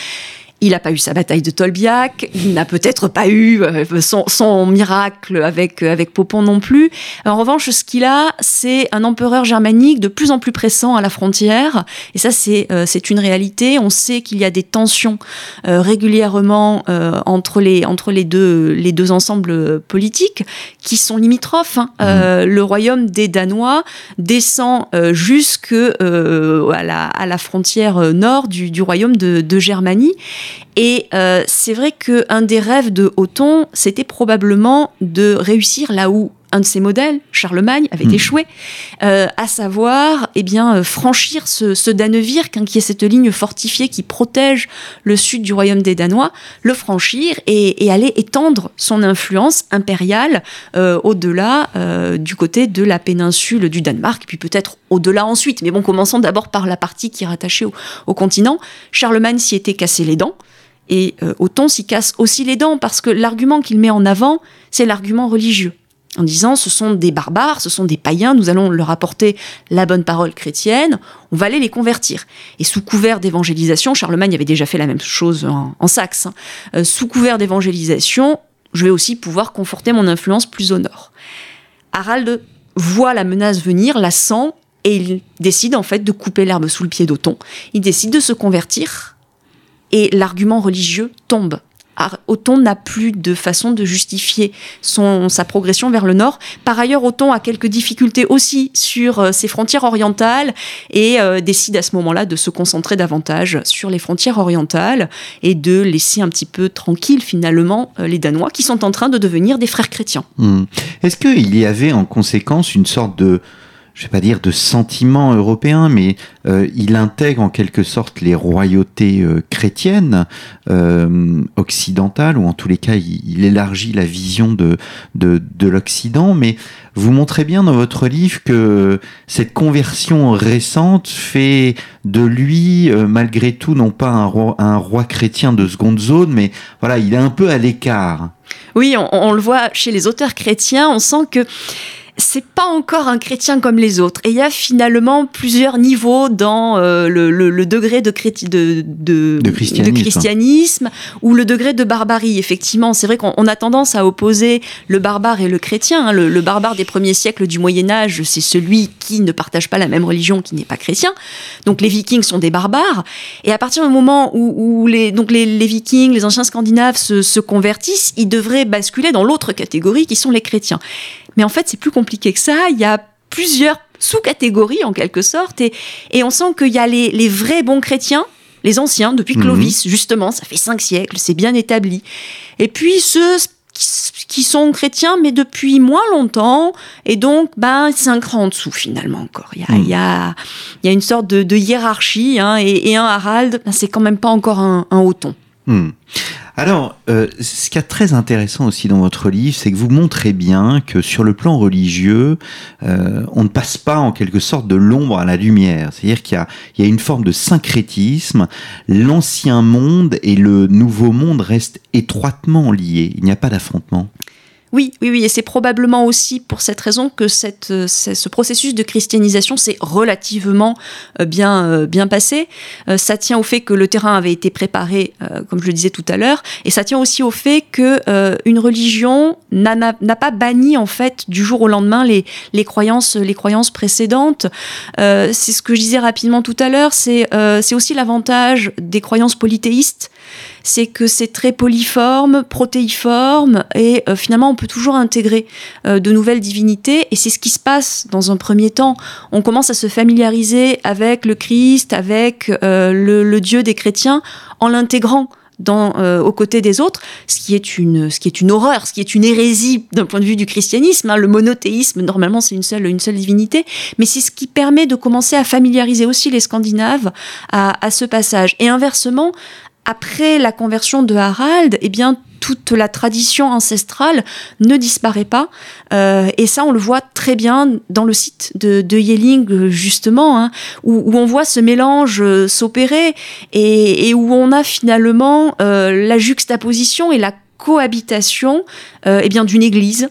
Il n'a pas eu sa bataille de Tolbiac, il n'a peut-être pas eu euh, son, miracle avec, euh, avec Popon non plus. En revanche, ce qu'il a, c'est un empereur germanique de plus en plus pressant à la frontière. Et ça, c'est euh, c'est une réalité. On sait qu'il y a des tensions régulièrement entre, les, entre les, deux, les deux ensembles politiques qui sont limitrophes. Hein. Mmh. le royaume des Danois descend jusque à, la, à la frontière nord du, du royaume de, de Germanie. Et euh, c'est vrai qu'un des rêves de Othon, c'était probablement de réussir là où un de ses modèles, Charlemagne, avait hmm. échoué, euh, à savoir eh bien, euh, franchir ce, ce Danevirk, hein, qui est cette ligne fortifiée qui protège le sud du royaume des Danois, le franchir et, aller étendre son influence impériale au-delà du côté de la péninsule du Danemark, puis peut-être au-delà ensuite. Mais bon, commençons d'abord par la partie qui est rattachée au, au continent. Charlemagne s'y était cassé les dents. Et euh, Othon s'y casse aussi les dents parce que l'argument qu'il met en avant, c'est l'argument religieux. En disant, ce sont des barbares, ce sont des païens, nous allons leur apporter la bonne parole chrétienne, on va aller les convertir. Et sous couvert d'évangélisation, Charlemagne avait déjà fait la même chose en, Saxe, hein. euh, sous couvert d'évangélisation, je vais aussi pouvoir conforter mon influence plus au nord. Harald voit la menace venir, la sent, et il décide en fait de couper l'herbe sous le pied d'Othon. Il décide de se convertir et l'argument religieux tombe. Othon n'a plus de façon de justifier son, sa progression vers le nord. Par ailleurs, Othon a quelques difficultés aussi sur euh, ses frontières orientales et euh, décide à ce moment-là de se concentrer davantage sur les frontières orientales et de laisser un petit peu tranquille finalement euh, les Danois qui sont en train de devenir des frères chrétiens. Hmm. Est-ce qu'il y avait en conséquence une sorte de je vais pas dire de sentiment européen, mais euh, il intègre en quelque sorte les royautés euh, chrétiennes euh, occidentales, ou en tous les cas, il, élargit la vision de, de, de l'Occident. Mais vous montrez bien dans votre livre que cette conversion récente fait de lui, malgré tout, non pas un roi, un roi chrétien de seconde zone, mais voilà, il est un peu à l'écart. Oui, on le voit chez les auteurs chrétiens, on sent que c'est pas encore un chrétien comme les autres. Et il y a finalement plusieurs niveaux dans euh, le, degré de, de, christianisme. ou le degré de barbarie. Effectivement, c'est vrai qu'on a tendance à opposer le barbare et le chrétien. Hein. Le, barbare des premiers siècles du Moyen Âge, c'est celui qui ne partage pas la même religion, qui n'est pas chrétien. Donc les Vikings sont des barbares. Et à partir du moment où, les, donc les, Vikings, les anciens Scandinaves se, se convertissent, ils devraient basculer dans l'autre catégorie qui sont les chrétiens. Mais en fait, c'est plus compliqué que ça. Il y a plusieurs sous-catégories en quelque sorte, et, et on sent qu'il y a les, vrais bons chrétiens, les anciens, depuis mhm. Clovis, justement, ça fait cinq siècles, c'est bien établi. Et puis ceux qui sont chrétiens, mais depuis moins longtemps, et donc, ben, c'est un cran en dessous, finalement, encore. Il y a, il y a, il y a une sorte de, hiérarchie, hein, et, un Harald, ben, c'est quand même pas encore un, un haut ton. Hmm. Alors, euh, ce qui est très intéressant aussi dans votre livre, c'est que vous montrez bien que sur le plan religieux, euh, on ne passe pas en quelque sorte de l'ombre à la lumière. C'est-à-dire qu'il y, y a, une forme de syncrétisme. L'ancien monde et le nouveau monde restent étroitement liés. Il n'y a pas d'affrontement. Oui, oui, oui, et c'est probablement aussi pour cette raison que cette, euh, ce processus de christianisation s'est relativement euh, bien, euh, bien passé. Ça tient au fait que le terrain avait été préparé, comme je le disais tout à l'heure, et ça tient aussi au fait que une religion n'a pas banni en fait du jour au lendemain les, les croyances, les croyances précédentes. c'est ce que je disais rapidement tout à l'heure. C'est c'est aussi l'avantage des croyances polythéistes c'est que c'est très polyforme, protéiforme, et euh, finalement on peut toujours intégrer euh, de nouvelles divinités, et c'est ce qui se passe dans un premier temps. On commence à se familiariser avec le Christ, avec euh, le, Dieu des chrétiens, en l'intégrant. Aux côtés des autres, ce qui est une, horreur, ce qui est une hérésie d'un point de vue du christianisme. Hein. Le monothéisme, normalement, c'est une seule, une seule divinité, mais c'est ce qui permet de commencer à familiariser aussi les Scandinaves à, à ce passage. Et inversement, après la conversion de Harald, eh bien, toute la tradition ancestrale ne disparaît pas. Euh, et ça, on le voit très bien dans le site de, Yelling, justement, hein, où, on voit ce mélange euh, s'opérer et, où on a finalement euh, la juxtaposition et la cohabitation eh bien d'une église,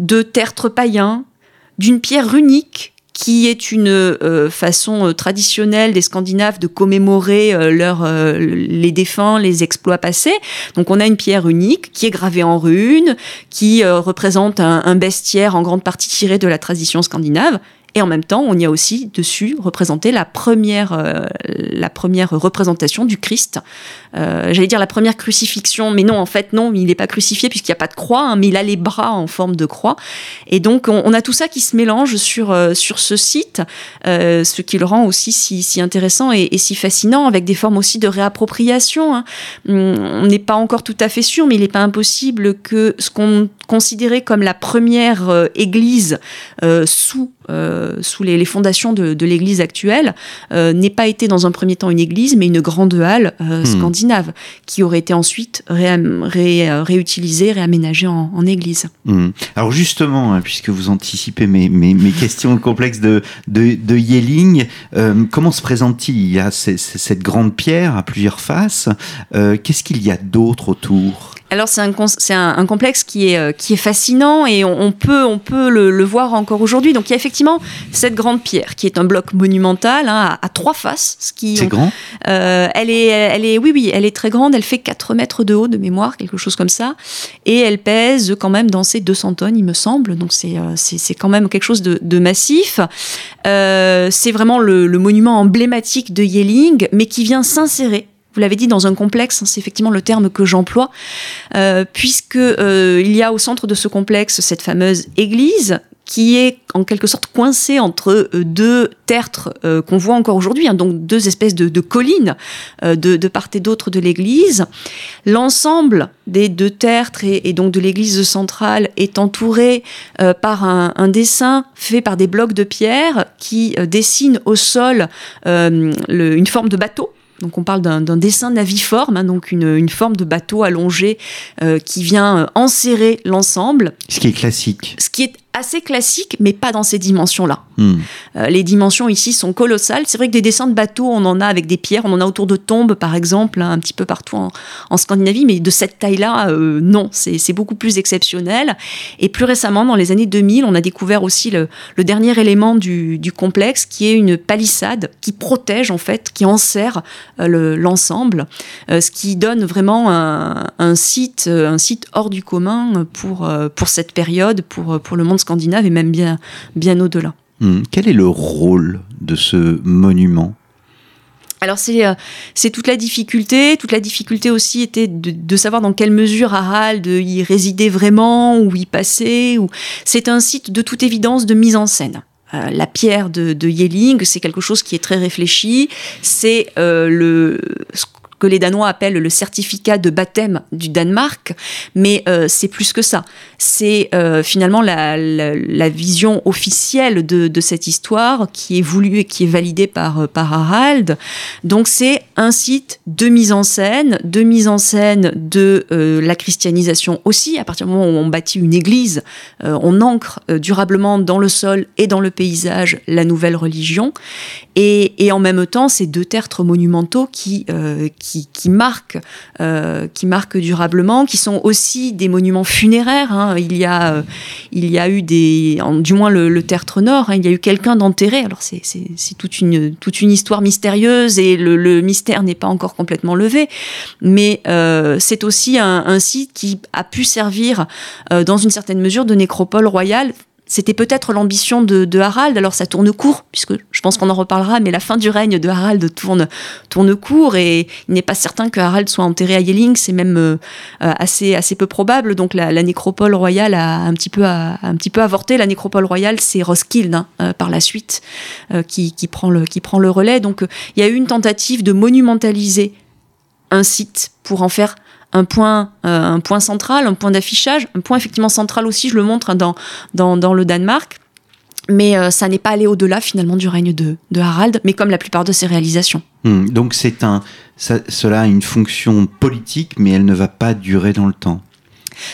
de tertres païens, d'une pierre runique qui est une euh, façon euh, traditionnelle des Scandinaves de commémorer euh, leur, les défunts, les exploits passés. Donc on a une pierre unique qui est gravée en runes, qui représente un, un, bestiaire en grande partie tiré de la tradition scandinave, et en même temps, on y a aussi dessus représenté la première, euh, la première représentation du Christ. Euh, J'allais dire la première crucifixion, mais non, en fait, non, il n'est pas crucifié puisqu'il n'y a pas de croix, hein, mais il a les bras en forme de croix. Et donc, on, a tout ça qui se mélange sur, euh, sur ce site, euh, ce qui le rend aussi si, si intéressant et, si fascinant, avec des formes aussi de réappropriation. Hein. On n'est pas encore tout à fait sûr, mais il n'est pas impossible que ce qu'on considérait comme la première euh, église sous euh, sous les, fondations de, l'Église actuelle, euh, n'ait pas été dans un premier temps une église, mais une grande halle euh, hmm. scandinave, qui aurait été ensuite réutilisée, réaménagée en, église. Hmm. Alors justement, hein, puisque vous anticipez mes, mes, questions complexes de, de, Yelling, comment se présente-t-il? Il y a cette grande pierre à plusieurs faces. Qu'est-ce qu'il y a d'autre autour? Alors c'est un, c'est un, complexe qui est, euh, qui est fascinant et on, peut, on peut le, voir encore aujourd'hui. Donc il y a effectivement cette grande pierre qui est un bloc monumental hein, à, trois faces. Ce qui, c'est grand euh, elle, est, elle est, Oui, oui, elle est très grande. Elle fait 4 mètres de haut de mémoire, quelque chose comme ça. Et elle pèse quand même dans ses 200 tonnes, il me semble. Donc c'est, euh, c'est, quand même quelque chose de, de massif. c'est vraiment le, le monument emblématique de Yeling, mais qui vient s'insérer vous l'avez dit, dans un complexe, hein, c'est effectivement le terme que j'emploie, euh, puisque euh, il y a au centre de ce complexe cette fameuse église qui est en quelque sorte coincée entre euh, deux tertres euh, qu'on voit encore aujourd'hui, hein, donc deux espèces de, collines de, de, part et d'autre de l'église. L'ensemble des deux tertres et, donc de l'église centrale est entouré par un, un, dessin fait par des blocs de pierre qui dessinent au sol le, une forme de bateau donc on parle d'un dessin naviforme, hein, donc une, forme de bateau allongé euh, qui vient euh, enserrer l'ensemble. Ce qui est classique. Ce qui est assez classique, mais pas dans ces dimensions-là. Hmm. Euh, les dimensions ici sont colossales. C'est vrai que des dessins de bateaux, on en a avec des pierres, on en a autour de tombes, par exemple, hein, un petit peu partout en, Scandinavie, mais de cette taille-là, euh, non, c'est beaucoup plus exceptionnel. Et plus récemment, dans les années 2000, on a découvert aussi le, dernier élément du, complexe, qui est une palissade qui protège, en fait, qui enserre euh, l'ensemble, ce qui donne vraiment un, site, un site hors du commun pour, pour cette période, pour, pour le monde scandinave et même bien, bien au-delà. Hmm. Quel est le rôle de ce monument? Alors c'est euh, c'est toute la difficulté, toute la difficulté aussi était de, savoir dans quelle mesure Harald y résidait vraiment, ou y passait. Ou... C'est un site de toute évidence de mise en scène. Euh, la pierre de, de Yelling, c'est quelque chose qui est très réfléchi. C'est euh, le que les Danois appellent le certificat de baptême du Danemark, mais euh, c'est plus que ça. C'est euh, finalement la, vision officielle de, cette histoire qui est voulue et qui est validée par, euh, par Harald. Donc c'est un site de mise en scène, de mise en scène de la christianisation aussi. À partir du moment où on bâtit une église, on ancre durablement dans le sol et dans le paysage la nouvelle religion. Et, et en même temps, ces deux tertres monumentaux qui, qui qui, marquent, euh, qui marquent durablement, qui sont aussi des monuments funéraires. Hein. Il, y a, euh, il y a eu des, du moins le, tertre nord, hein, il y a eu quelqu'un d'enterré. Alors c'est toute une, toute une histoire mystérieuse et le, mystère n'est pas encore complètement levé, mais euh, c'est aussi un, un, site qui a pu servir dans une certaine mesure de nécropole royale c'était peut-être l'ambition de, Harald, alors ça tourne court, puisque je pense qu'on en reparlera, mais la fin du règne de Harald tourne, court, et il n'est pas certain que Harald soit enterré à Yelling, c'est même euh, euh, assez, peu probable, donc la, nécropole royale a un petit, peu, avorté. La nécropole royale, c'est Roskilde, hein, euh, par la suite, qui, qui, prend le, qui prend le relais. Donc il y a eu une tentative de monumentaliser un site pour en faire un point, euh, un point central, un point d'affichage, un point effectivement central aussi, je le montre dans, dans, le Danemark. Mais euh, ça n'est pas allé au-delà finalement du règne de, Harald, mais comme la plupart de ses réalisations. Hmm, donc c'est un, cela a une fonction politique, mais elle ne va pas durer dans le temps.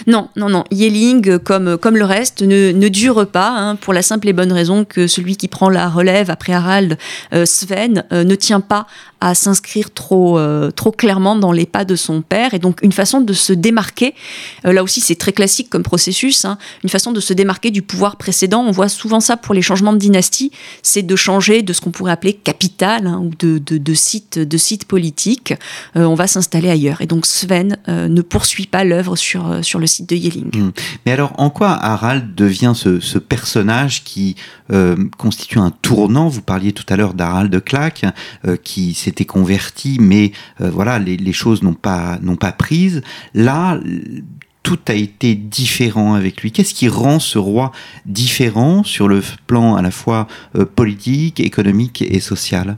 Non, non, non. Yelling, comme, comme le reste, ne, ne dure pas, hein, pour la simple et bonne raison que celui qui prend la relève après Harald, euh, Sven, ne tient pas à s'inscrire trop, euh, trop clairement dans les pas de son père. Et donc, une façon de se démarquer, euh, là aussi, c'est très classique comme processus, hein, une façon de se démarquer du pouvoir précédent. On voit souvent ça pour les changements de dynastie, c'est de changer de ce qu'on pourrait appeler capital hein, ou de, de, site, de site politique. Euh, on va s'installer ailleurs. Et donc, Sven ne poursuit pas l'œuvre sur, sur le site de Yelling. Hmm. Mais alors, en quoi Harald devient ce, ce personnage qui constitue un tournant? Vous parliez tout à l'heure d'Harald Clack, qui s'était converti, mais euh, voilà, les, choses n'ont pas, n'ont pas prise. Là, tout a été différent avec lui. Qu'est-ce qui rend ce roi différent sur le plan à la fois euh, politique, économique et social?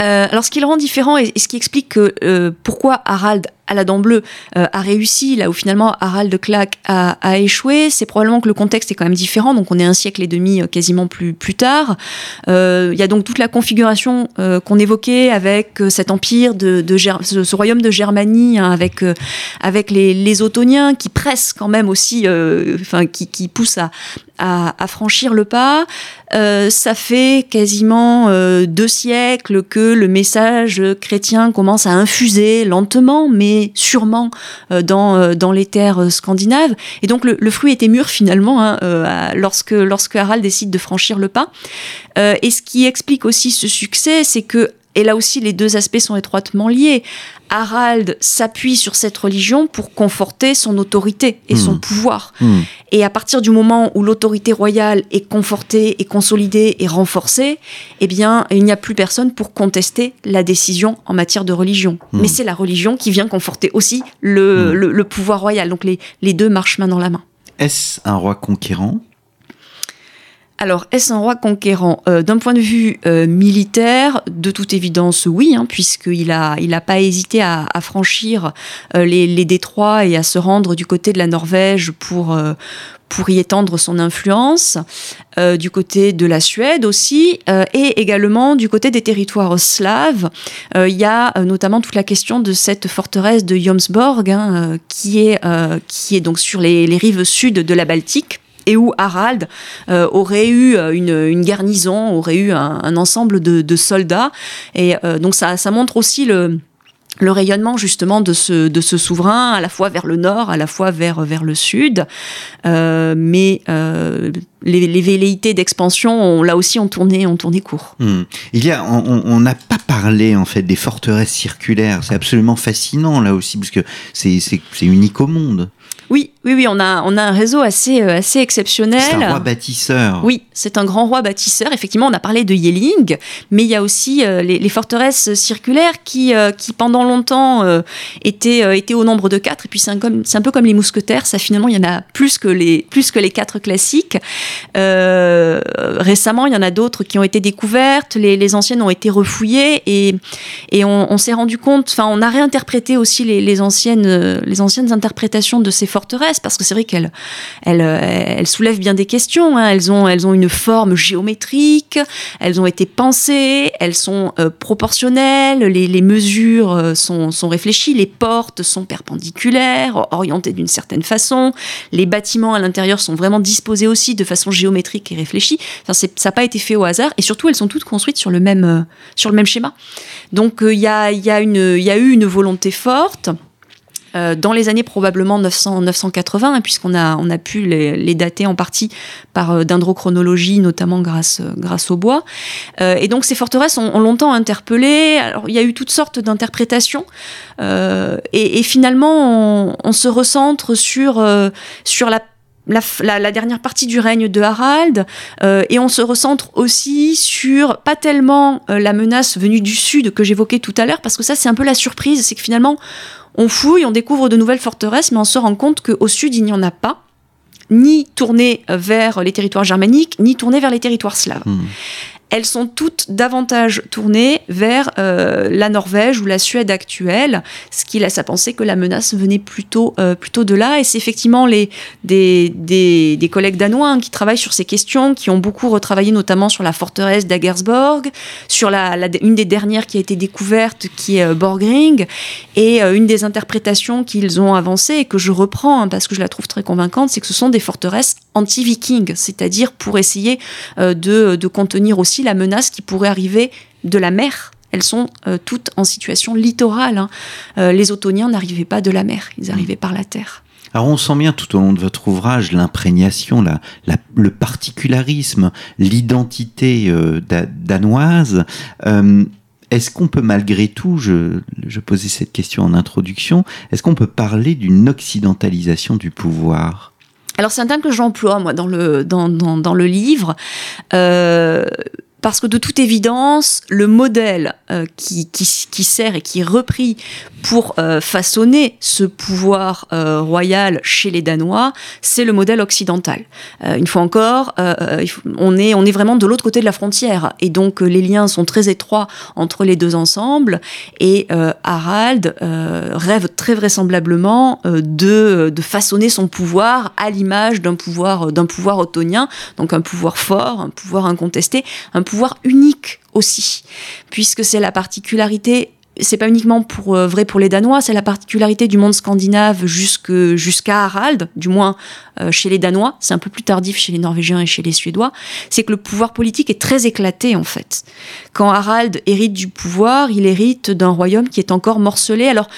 Euh, alors, ce qui le rend différent et, ce qui explique que, pourquoi Harald à la dent bleue euh, a réussi, là où finalement Harald Clack a, a échoué, c'est probablement que le contexte est quand même différent, donc on est un siècle et demi euh, quasiment plus, plus tard. Euh, il y a donc toute la configuration qu'on évoquait avec cet empire, de, ce, royaume de Germanie, hein, avec, avec les, les Ottoniens qui pressent quand même aussi, enfin qui, poussent à, franchir le pas. Ça fait quasiment deux siècles que le message chrétien commence à infuser lentement, mais sûrement dans, dans les terres scandinaves. Et donc le, fruit était mûr finalement hein, lorsque, lorsque Harald décide de franchir le pas. et ce qui explique aussi ce succès, c'est que et là aussi, les deux aspects sont étroitement liés. Harald s'appuie sur cette religion pour conforter son autorité et son hmm. pouvoir. Hmm. Et à partir du moment où l'autorité royale est confortée, et consolidée et renforcée, eh bien, il n'y a plus personne pour contester la décision en matière de religion. Hmm. Mais c'est la religion qui vient conforter aussi le, pouvoir royal. Donc les, les deux marchent main dans la main. Est-ce un roi conquérant? Alors, est-ce un roi conquérant? Euh, D'un point de vue euh, militaire, de toute évidence, oui, hein, puisqu'il n'a il a pas hésité à, franchir euh, les, détroits et à se rendre du côté de la Norvège pour, pour y étendre son influence, du côté de la Suède aussi, et également du côté des territoires slaves. Il y a notamment toute la question de cette forteresse de Jomsborg, hein, qui, est, qui est donc sur les, les rives sud de la Baltique et où Harald euh, aurait eu euh, une, garnison, aurait eu un, ensemble de, soldats. Et euh, donc ça, ça montre aussi le, le rayonnement justement de ce, de ce souverain, à la fois vers le nord, à la fois vers, vers le sud. mais les, velléités d'expansion, là aussi, ont tourné, ont tourné court. Hmm. Il y a, on n'a pas parlé en fait des forteresses circulaires. C'est absolument fascinant là aussi, parce que c'est unique au monde. Oui, oui, oui, on a, on a un réseau assez, euh, assez exceptionnel. C'est un roi bâtisseur. Oui, c'est un grand roi bâtisseur. Effectivement, on a parlé de Yelling, mais il y a aussi euh, les, forteresses circulaires qui, euh, qui pendant longtemps étaient, étaient au nombre de quatre. Et puis c'est un, un, peu comme les mousquetaires, ça finalement, il y en a plus que les, plus que les quatre classiques. récemment, il y en a d'autres qui ont été découvertes, les, les anciennes ont été refouillées et, et on, s'est rendu compte, enfin, on a réinterprété aussi les, les, anciennes, les anciennes interprétations de ces forteresses parce que c'est vrai qu'elles elles, soulèvent bien des questions. Hein. Elles, ont, une forme géométrique, elles ont été pensées, elles sont euh, proportionnelles, les, mesures euh, sont, réfléchies, les portes sont perpendiculaires, orientées d'une certaine façon, les bâtiments à l'intérieur sont vraiment disposés aussi de façon géométrique et réfléchie. Ça n'a pas été fait au hasard et surtout elles sont toutes construites sur le même, euh, schéma. Donc il y a eu une volonté forte. Euh, dans les années probablement 900, 980, hein, puisqu'on a, on a pu les, dater en partie par euh, dendrochronologie, notamment grâce, euh, grâce au bois. et donc ces forteresses ont, longtemps interpellé. Alors il y a eu toutes sortes d'interprétations. Et, finalement, on, se recentre sur, sur la la, dernière partie du règne de Harald, et on se recentre aussi sur pas tellement la menace venue du sud que j'évoquais tout à l'heure, parce que ça c'est un peu la surprise, c'est que finalement on fouille, on découvre de nouvelles forteresses, mais on se rend compte qu'au sud, il n'y en a pas, ni tournées vers les territoires germaniques, ni tournées vers les territoires slaves. Hmm elles sont toutes davantage tournées vers euh, la Norvège ou la Suède actuelle, ce qui laisse à penser que la menace venait plutôt, euh, plutôt de là. Et c'est effectivement les, des, des, collègues danois hein, qui travaillent sur ces questions, qui ont beaucoup retravaillé notamment sur la forteresse d'Agersborg, sur la, une des dernières qui a été découverte, qui est euh, Borgring, et une des interprétations qu'ils ont avancées et que je reprends hein, parce que je la trouve très convaincante, c'est que ce sont des forteresses anti-vikings, c'est-à-dire pour essayer de, de contenir aussi la menace qui pourrait arriver de la mer. Elles sont euh, toutes en situation littorale. Hein. Euh, les Ottoniens n'arrivaient pas de la mer, ils arrivaient par la terre. Alors on sent bien tout au long de votre ouvrage l'imprégnation, la, le particularisme, l'identité euh, danoise. est-ce qu'on peut malgré tout, je, je, posais cette question en introduction, est-ce qu'on peut parler d'une occidentalisation du pouvoir? Alors c'est un terme que j'emploie moi dans le dans, dans, le livre. Euh, parce que de toute évidence, le modèle euh, qui, sert et qui est repris pour euh, façonner ce pouvoir euh, royal chez les Danois, c'est le modèle occidental. une fois encore, on, est, vraiment de l'autre côté de la frontière, et donc les liens sont très étroits entre les deux ensembles, et Harald rêve très vraisemblablement de, façonner son pouvoir à l'image d'un pouvoir, d'un pouvoir ottonien, donc un pouvoir fort, un pouvoir incontesté, un unique aussi, puisque c'est la particularité c'est pas uniquement pour, euh, vrai pour les Danois, c'est la particularité du monde scandinave jusqu'à Harald, du moins euh, chez les Danois, c'est un peu plus tardif chez les Norvégiens et chez les Suédois, c'est que le pouvoir politique est très éclaté en fait. Quand Harald hérite du pouvoir, il hérite d'un royaume qui est encore morcelé. Alors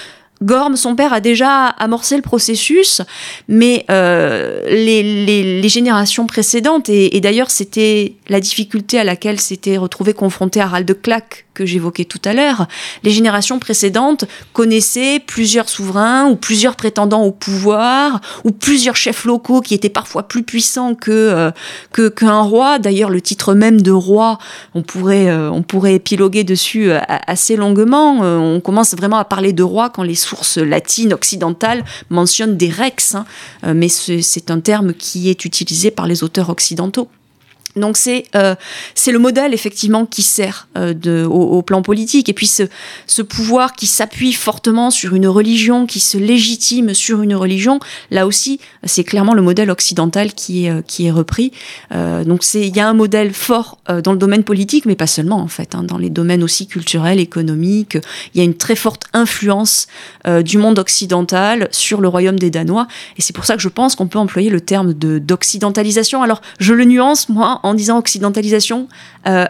Gorm, son père, a déjà amorcé le processus, mais euh, les, générations précédentes, et, d'ailleurs c'était la difficulté à laquelle s'était retrouvé confronté Harald Clack que j'évoquais tout à l'heure, les générations précédentes connaissaient plusieurs souverains ou plusieurs prétendants au pouvoir ou plusieurs chefs locaux qui étaient parfois plus puissants que euh, qu'un roi. D'ailleurs, le titre même de roi, on pourrait euh, on pourrait épiloguer dessus assez longuement. on commence vraiment à parler de roi quand les sources latines occidentales mentionnent des rex, hein. euh, mais c'est un terme qui est utilisé par les auteurs occidentaux. Donc c'est euh, le modèle effectivement qui sert euh, de, au, plan politique et puis ce, ce pouvoir qui s'appuie fortement sur une religion, qui se légitime sur une religion, là aussi c'est clairement le modèle occidental qui est euh, qui est repris. Euh, donc il y a un modèle fort euh, dans le domaine politique, mais pas seulement en fait, hein, dans les domaines aussi culturels, économiques. Il y a une très forte influence du monde occidental sur le royaume des Danois et c'est pour ça que je pense qu'on peut employer le terme de d'occidentalisation. Alors je le nuance moi en disant occidentalisation euh,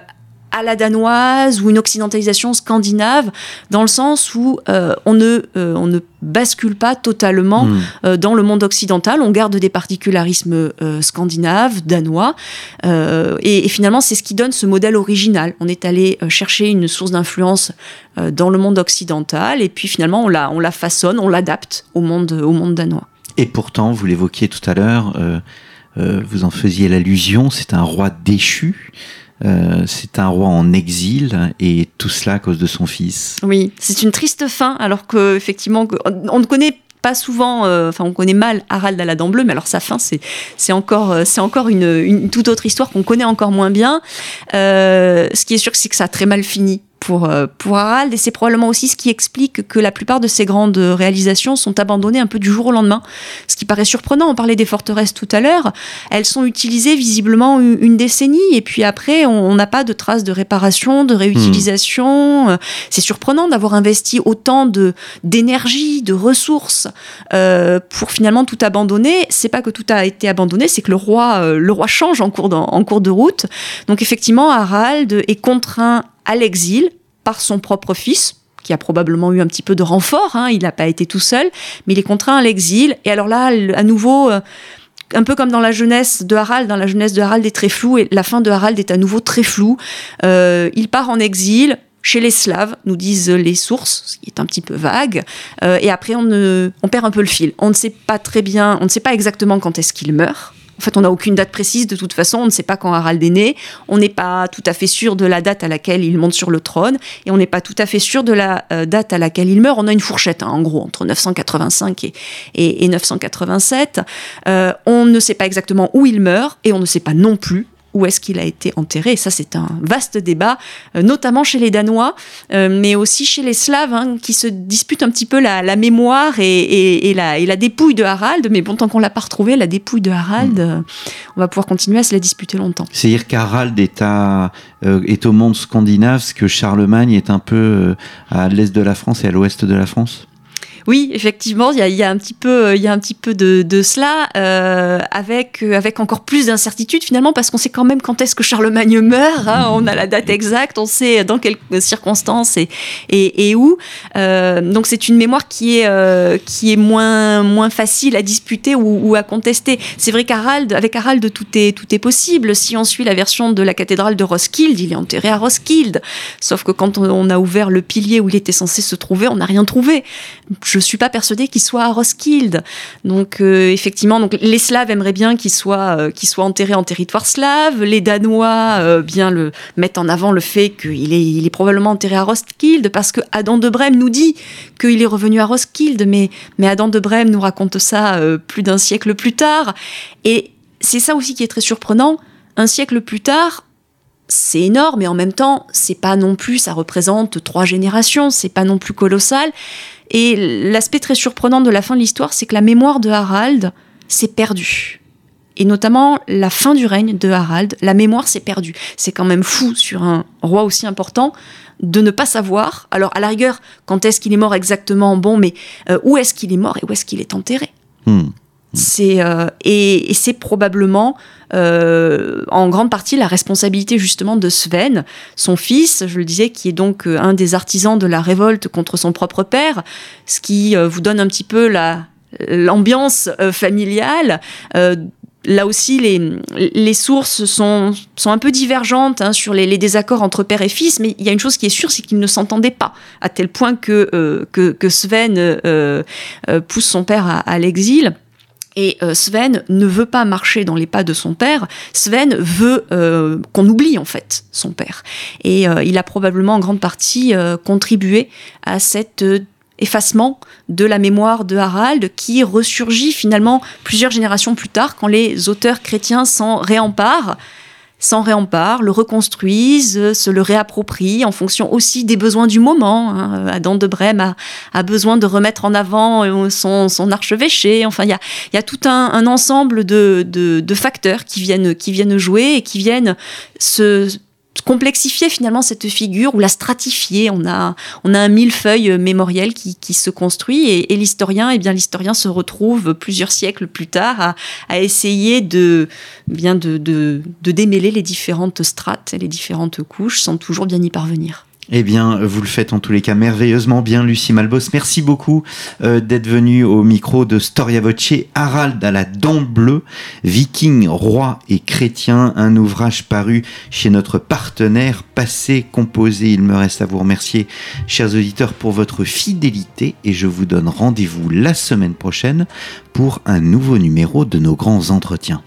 à la danoise ou une occidentalisation scandinave, dans le sens où euh, on, ne, euh, on ne bascule pas totalement hmm. dans le monde occidental, on garde des particularismes scandinaves, danois, et, finalement c'est ce qui donne ce modèle original. On est allé chercher une source d'influence dans le monde occidental, et puis finalement on la, on la façonne, on l'adapte au monde, au monde danois. Et pourtant, vous l'évoquiez tout à l'heure, vous en faisiez l'allusion, c'est un roi déchu. Euh, c'est un roi en exil et tout cela à cause de son fils. Oui, c'est une triste fin, alors que effectivement, on ne connaît pas souvent, euh, enfin on connaît mal Harald à la dent bleue, mais alors sa fin c'est encore c'est encore une, une, toute autre histoire qu'on connaît encore moins bien. ce qui est sûr c'est que ça a très mal fini pour, euh, pour Harald, et c'est probablement aussi ce qui explique que la plupart de ces grandes réalisations sont abandonnées un peu du jour au lendemain. Ce qui paraît surprenant, on parlait des forteresses tout à l'heure, elles sont utilisées visiblement une, décennie, et puis après, on n'a pas de traces de réparation, de réutilisation. Hmm. C'est surprenant d'avoir investi autant de d'énergie, de ressources euh, pour finalement tout abandonner. C'est pas que tout a été abandonné, c'est que le roi, euh, le roi change en cours, de, en cours de route. Donc effectivement, Harald est contraint à l'exil par son propre fils, qui a probablement eu un petit peu de renfort, hein, il n'a pas été tout seul, mais il est contraint à l'exil. Et alors là, à nouveau, euh, un peu comme dans la jeunesse de Harald, dans la jeunesse de Harald est très floue, et la fin de Harald est à nouveau très floue. Euh, il part en exil, chez les Slaves, nous disent les sources, ce qui est un petit peu vague. Euh, et après, on, on perd un peu le fil. On ne sait pas très bien, on ne sait pas exactement quand est-ce qu'il meurt. En fait, on n'a aucune date précise de toute façon. On ne sait pas quand Harald est né. On n'est pas tout à fait sûr de la date à laquelle il monte sur le trône. Et on n'est pas tout à fait sûr de la euh, date à laquelle il meurt. On a une fourchette, hein, en gros, entre 985 et, 987. Euh, on ne sait pas exactement où il meurt. Et on ne sait pas non plus où est-ce qu'il a été enterré. Et ça, c'est un vaste débat, euh, notamment chez les Danois, euh, mais aussi chez les Slaves, hein, qui se disputent un petit peu la, mémoire et, la, dépouille de Harald. Mais bon, tant qu'on l'a pas retrouvé, la dépouille de Harald, hmm. euh, on va pouvoir continuer à se la disputer longtemps. C'est-à-dire qu'Harald est, est au monde scandinave, ce que Charlemagne est un peu à l'est de la France et à l'ouest de la France? Oui, effectivement, il y a, un petit peu, il y a un petit peu de, cela, euh, avec euh, avec encore plus d'incertitude finalement, parce qu'on sait quand même quand est-ce que Charlemagne meurt. Hein, on a la date exacte, on sait dans quelles circonstances et et, où. Euh, donc c'est une mémoire qui est qui est moins moins facile à disputer ou, à contester. C'est vrai qu'Harald, avec Harald, tout est tout est possible. Si on suit la version de la cathédrale de Roskilde, il est enterré à Roskilde. Sauf que quand on a ouvert le pilier où il était censé se trouver, on n'a rien trouvé je suis pas persuadée qu'il soit à Roskilde. Donc euh, effectivement, donc les Slaves aimeraient bien qu'il soit euh, qu'il soit enterré en territoire slave. Les Danois euh, bien le mettent en avant le fait qu'il est il est probablement enterré à Roskilde parce que Adam de Brême nous dit qu'il est revenu à Roskilde, mais mais Adam de Brême nous raconte ça plus d'un siècle plus tard. Et c'est ça aussi qui est très surprenant. Un siècle plus tard, c'est énorme, mais en même temps, c'est pas non plus, ça représente trois générations, c'est pas non plus colossal. Et l'aspect très surprenant de la fin de l'histoire, c'est que la mémoire de Harald s'est perdue. Et notamment la fin du règne de Harald, la mémoire s'est perdue. C'est quand même fou sur un roi aussi important de ne pas savoir. Alors à la rigueur, quand est-ce qu'il est mort exactement? Bon, mais euh, où est-ce qu'il est mort et où est-ce qu'il est enterré? Hmm. C'est et, et c'est probablement euh, en grande partie la responsabilité justement de Sven, son fils, je le disais, qui est donc euh, un des artisans de la révolte contre son propre père, ce qui euh, vous donne un petit peu la l'ambiance familiale. là aussi, les, les sources sont, sont un peu divergentes hein, sur les, désaccords entre père et fils, mais il y a une chose qui est sûre, c'est qu'ils ne s'entendaient pas, à tel point que, que, Sven pousse son père à l'exil. Et euh, Sven ne veut pas marcher dans les pas de son père. Sven veut euh, qu'on oublie en fait son père. Et euh, il a probablement en grande partie contribué à cet effacement de la mémoire de Harald qui ressurgit finalement plusieurs générations plus tard quand les auteurs chrétiens s'en réemparent s'en réemparent, le reconstruisent, se le réapproprient en fonction aussi des besoins du moment. Hein. Adam de Brême a, besoin de remettre en avant euh, son, archevêché. Enfin, il y a, tout un, ensemble de, facteurs qui viennent jouer et qui viennent se complexifier finalement cette figure ou la stratifier. On a, on a un millefeuille mémoriel qui, qui se construit et, l'historien, et eh bien l'historien se retrouve plusieurs siècles plus tard à, à essayer de, bien de, de, de démêler les différentes strates les différentes couches sans toujours bien y parvenir. Eh bien, vous le faites en tous les cas merveilleusement bien, Lucie Malbos. Merci beaucoup euh, d'être venue au micro de Storia Voce. Harald à la dent bleue, viking, roi et chrétien, un ouvrage paru chez notre partenaire passé composé. Il me reste à vous remercier, chers auditeurs, pour votre fidélité et je vous donne rendez-vous la semaine prochaine pour un nouveau numéro de nos grands entretiens.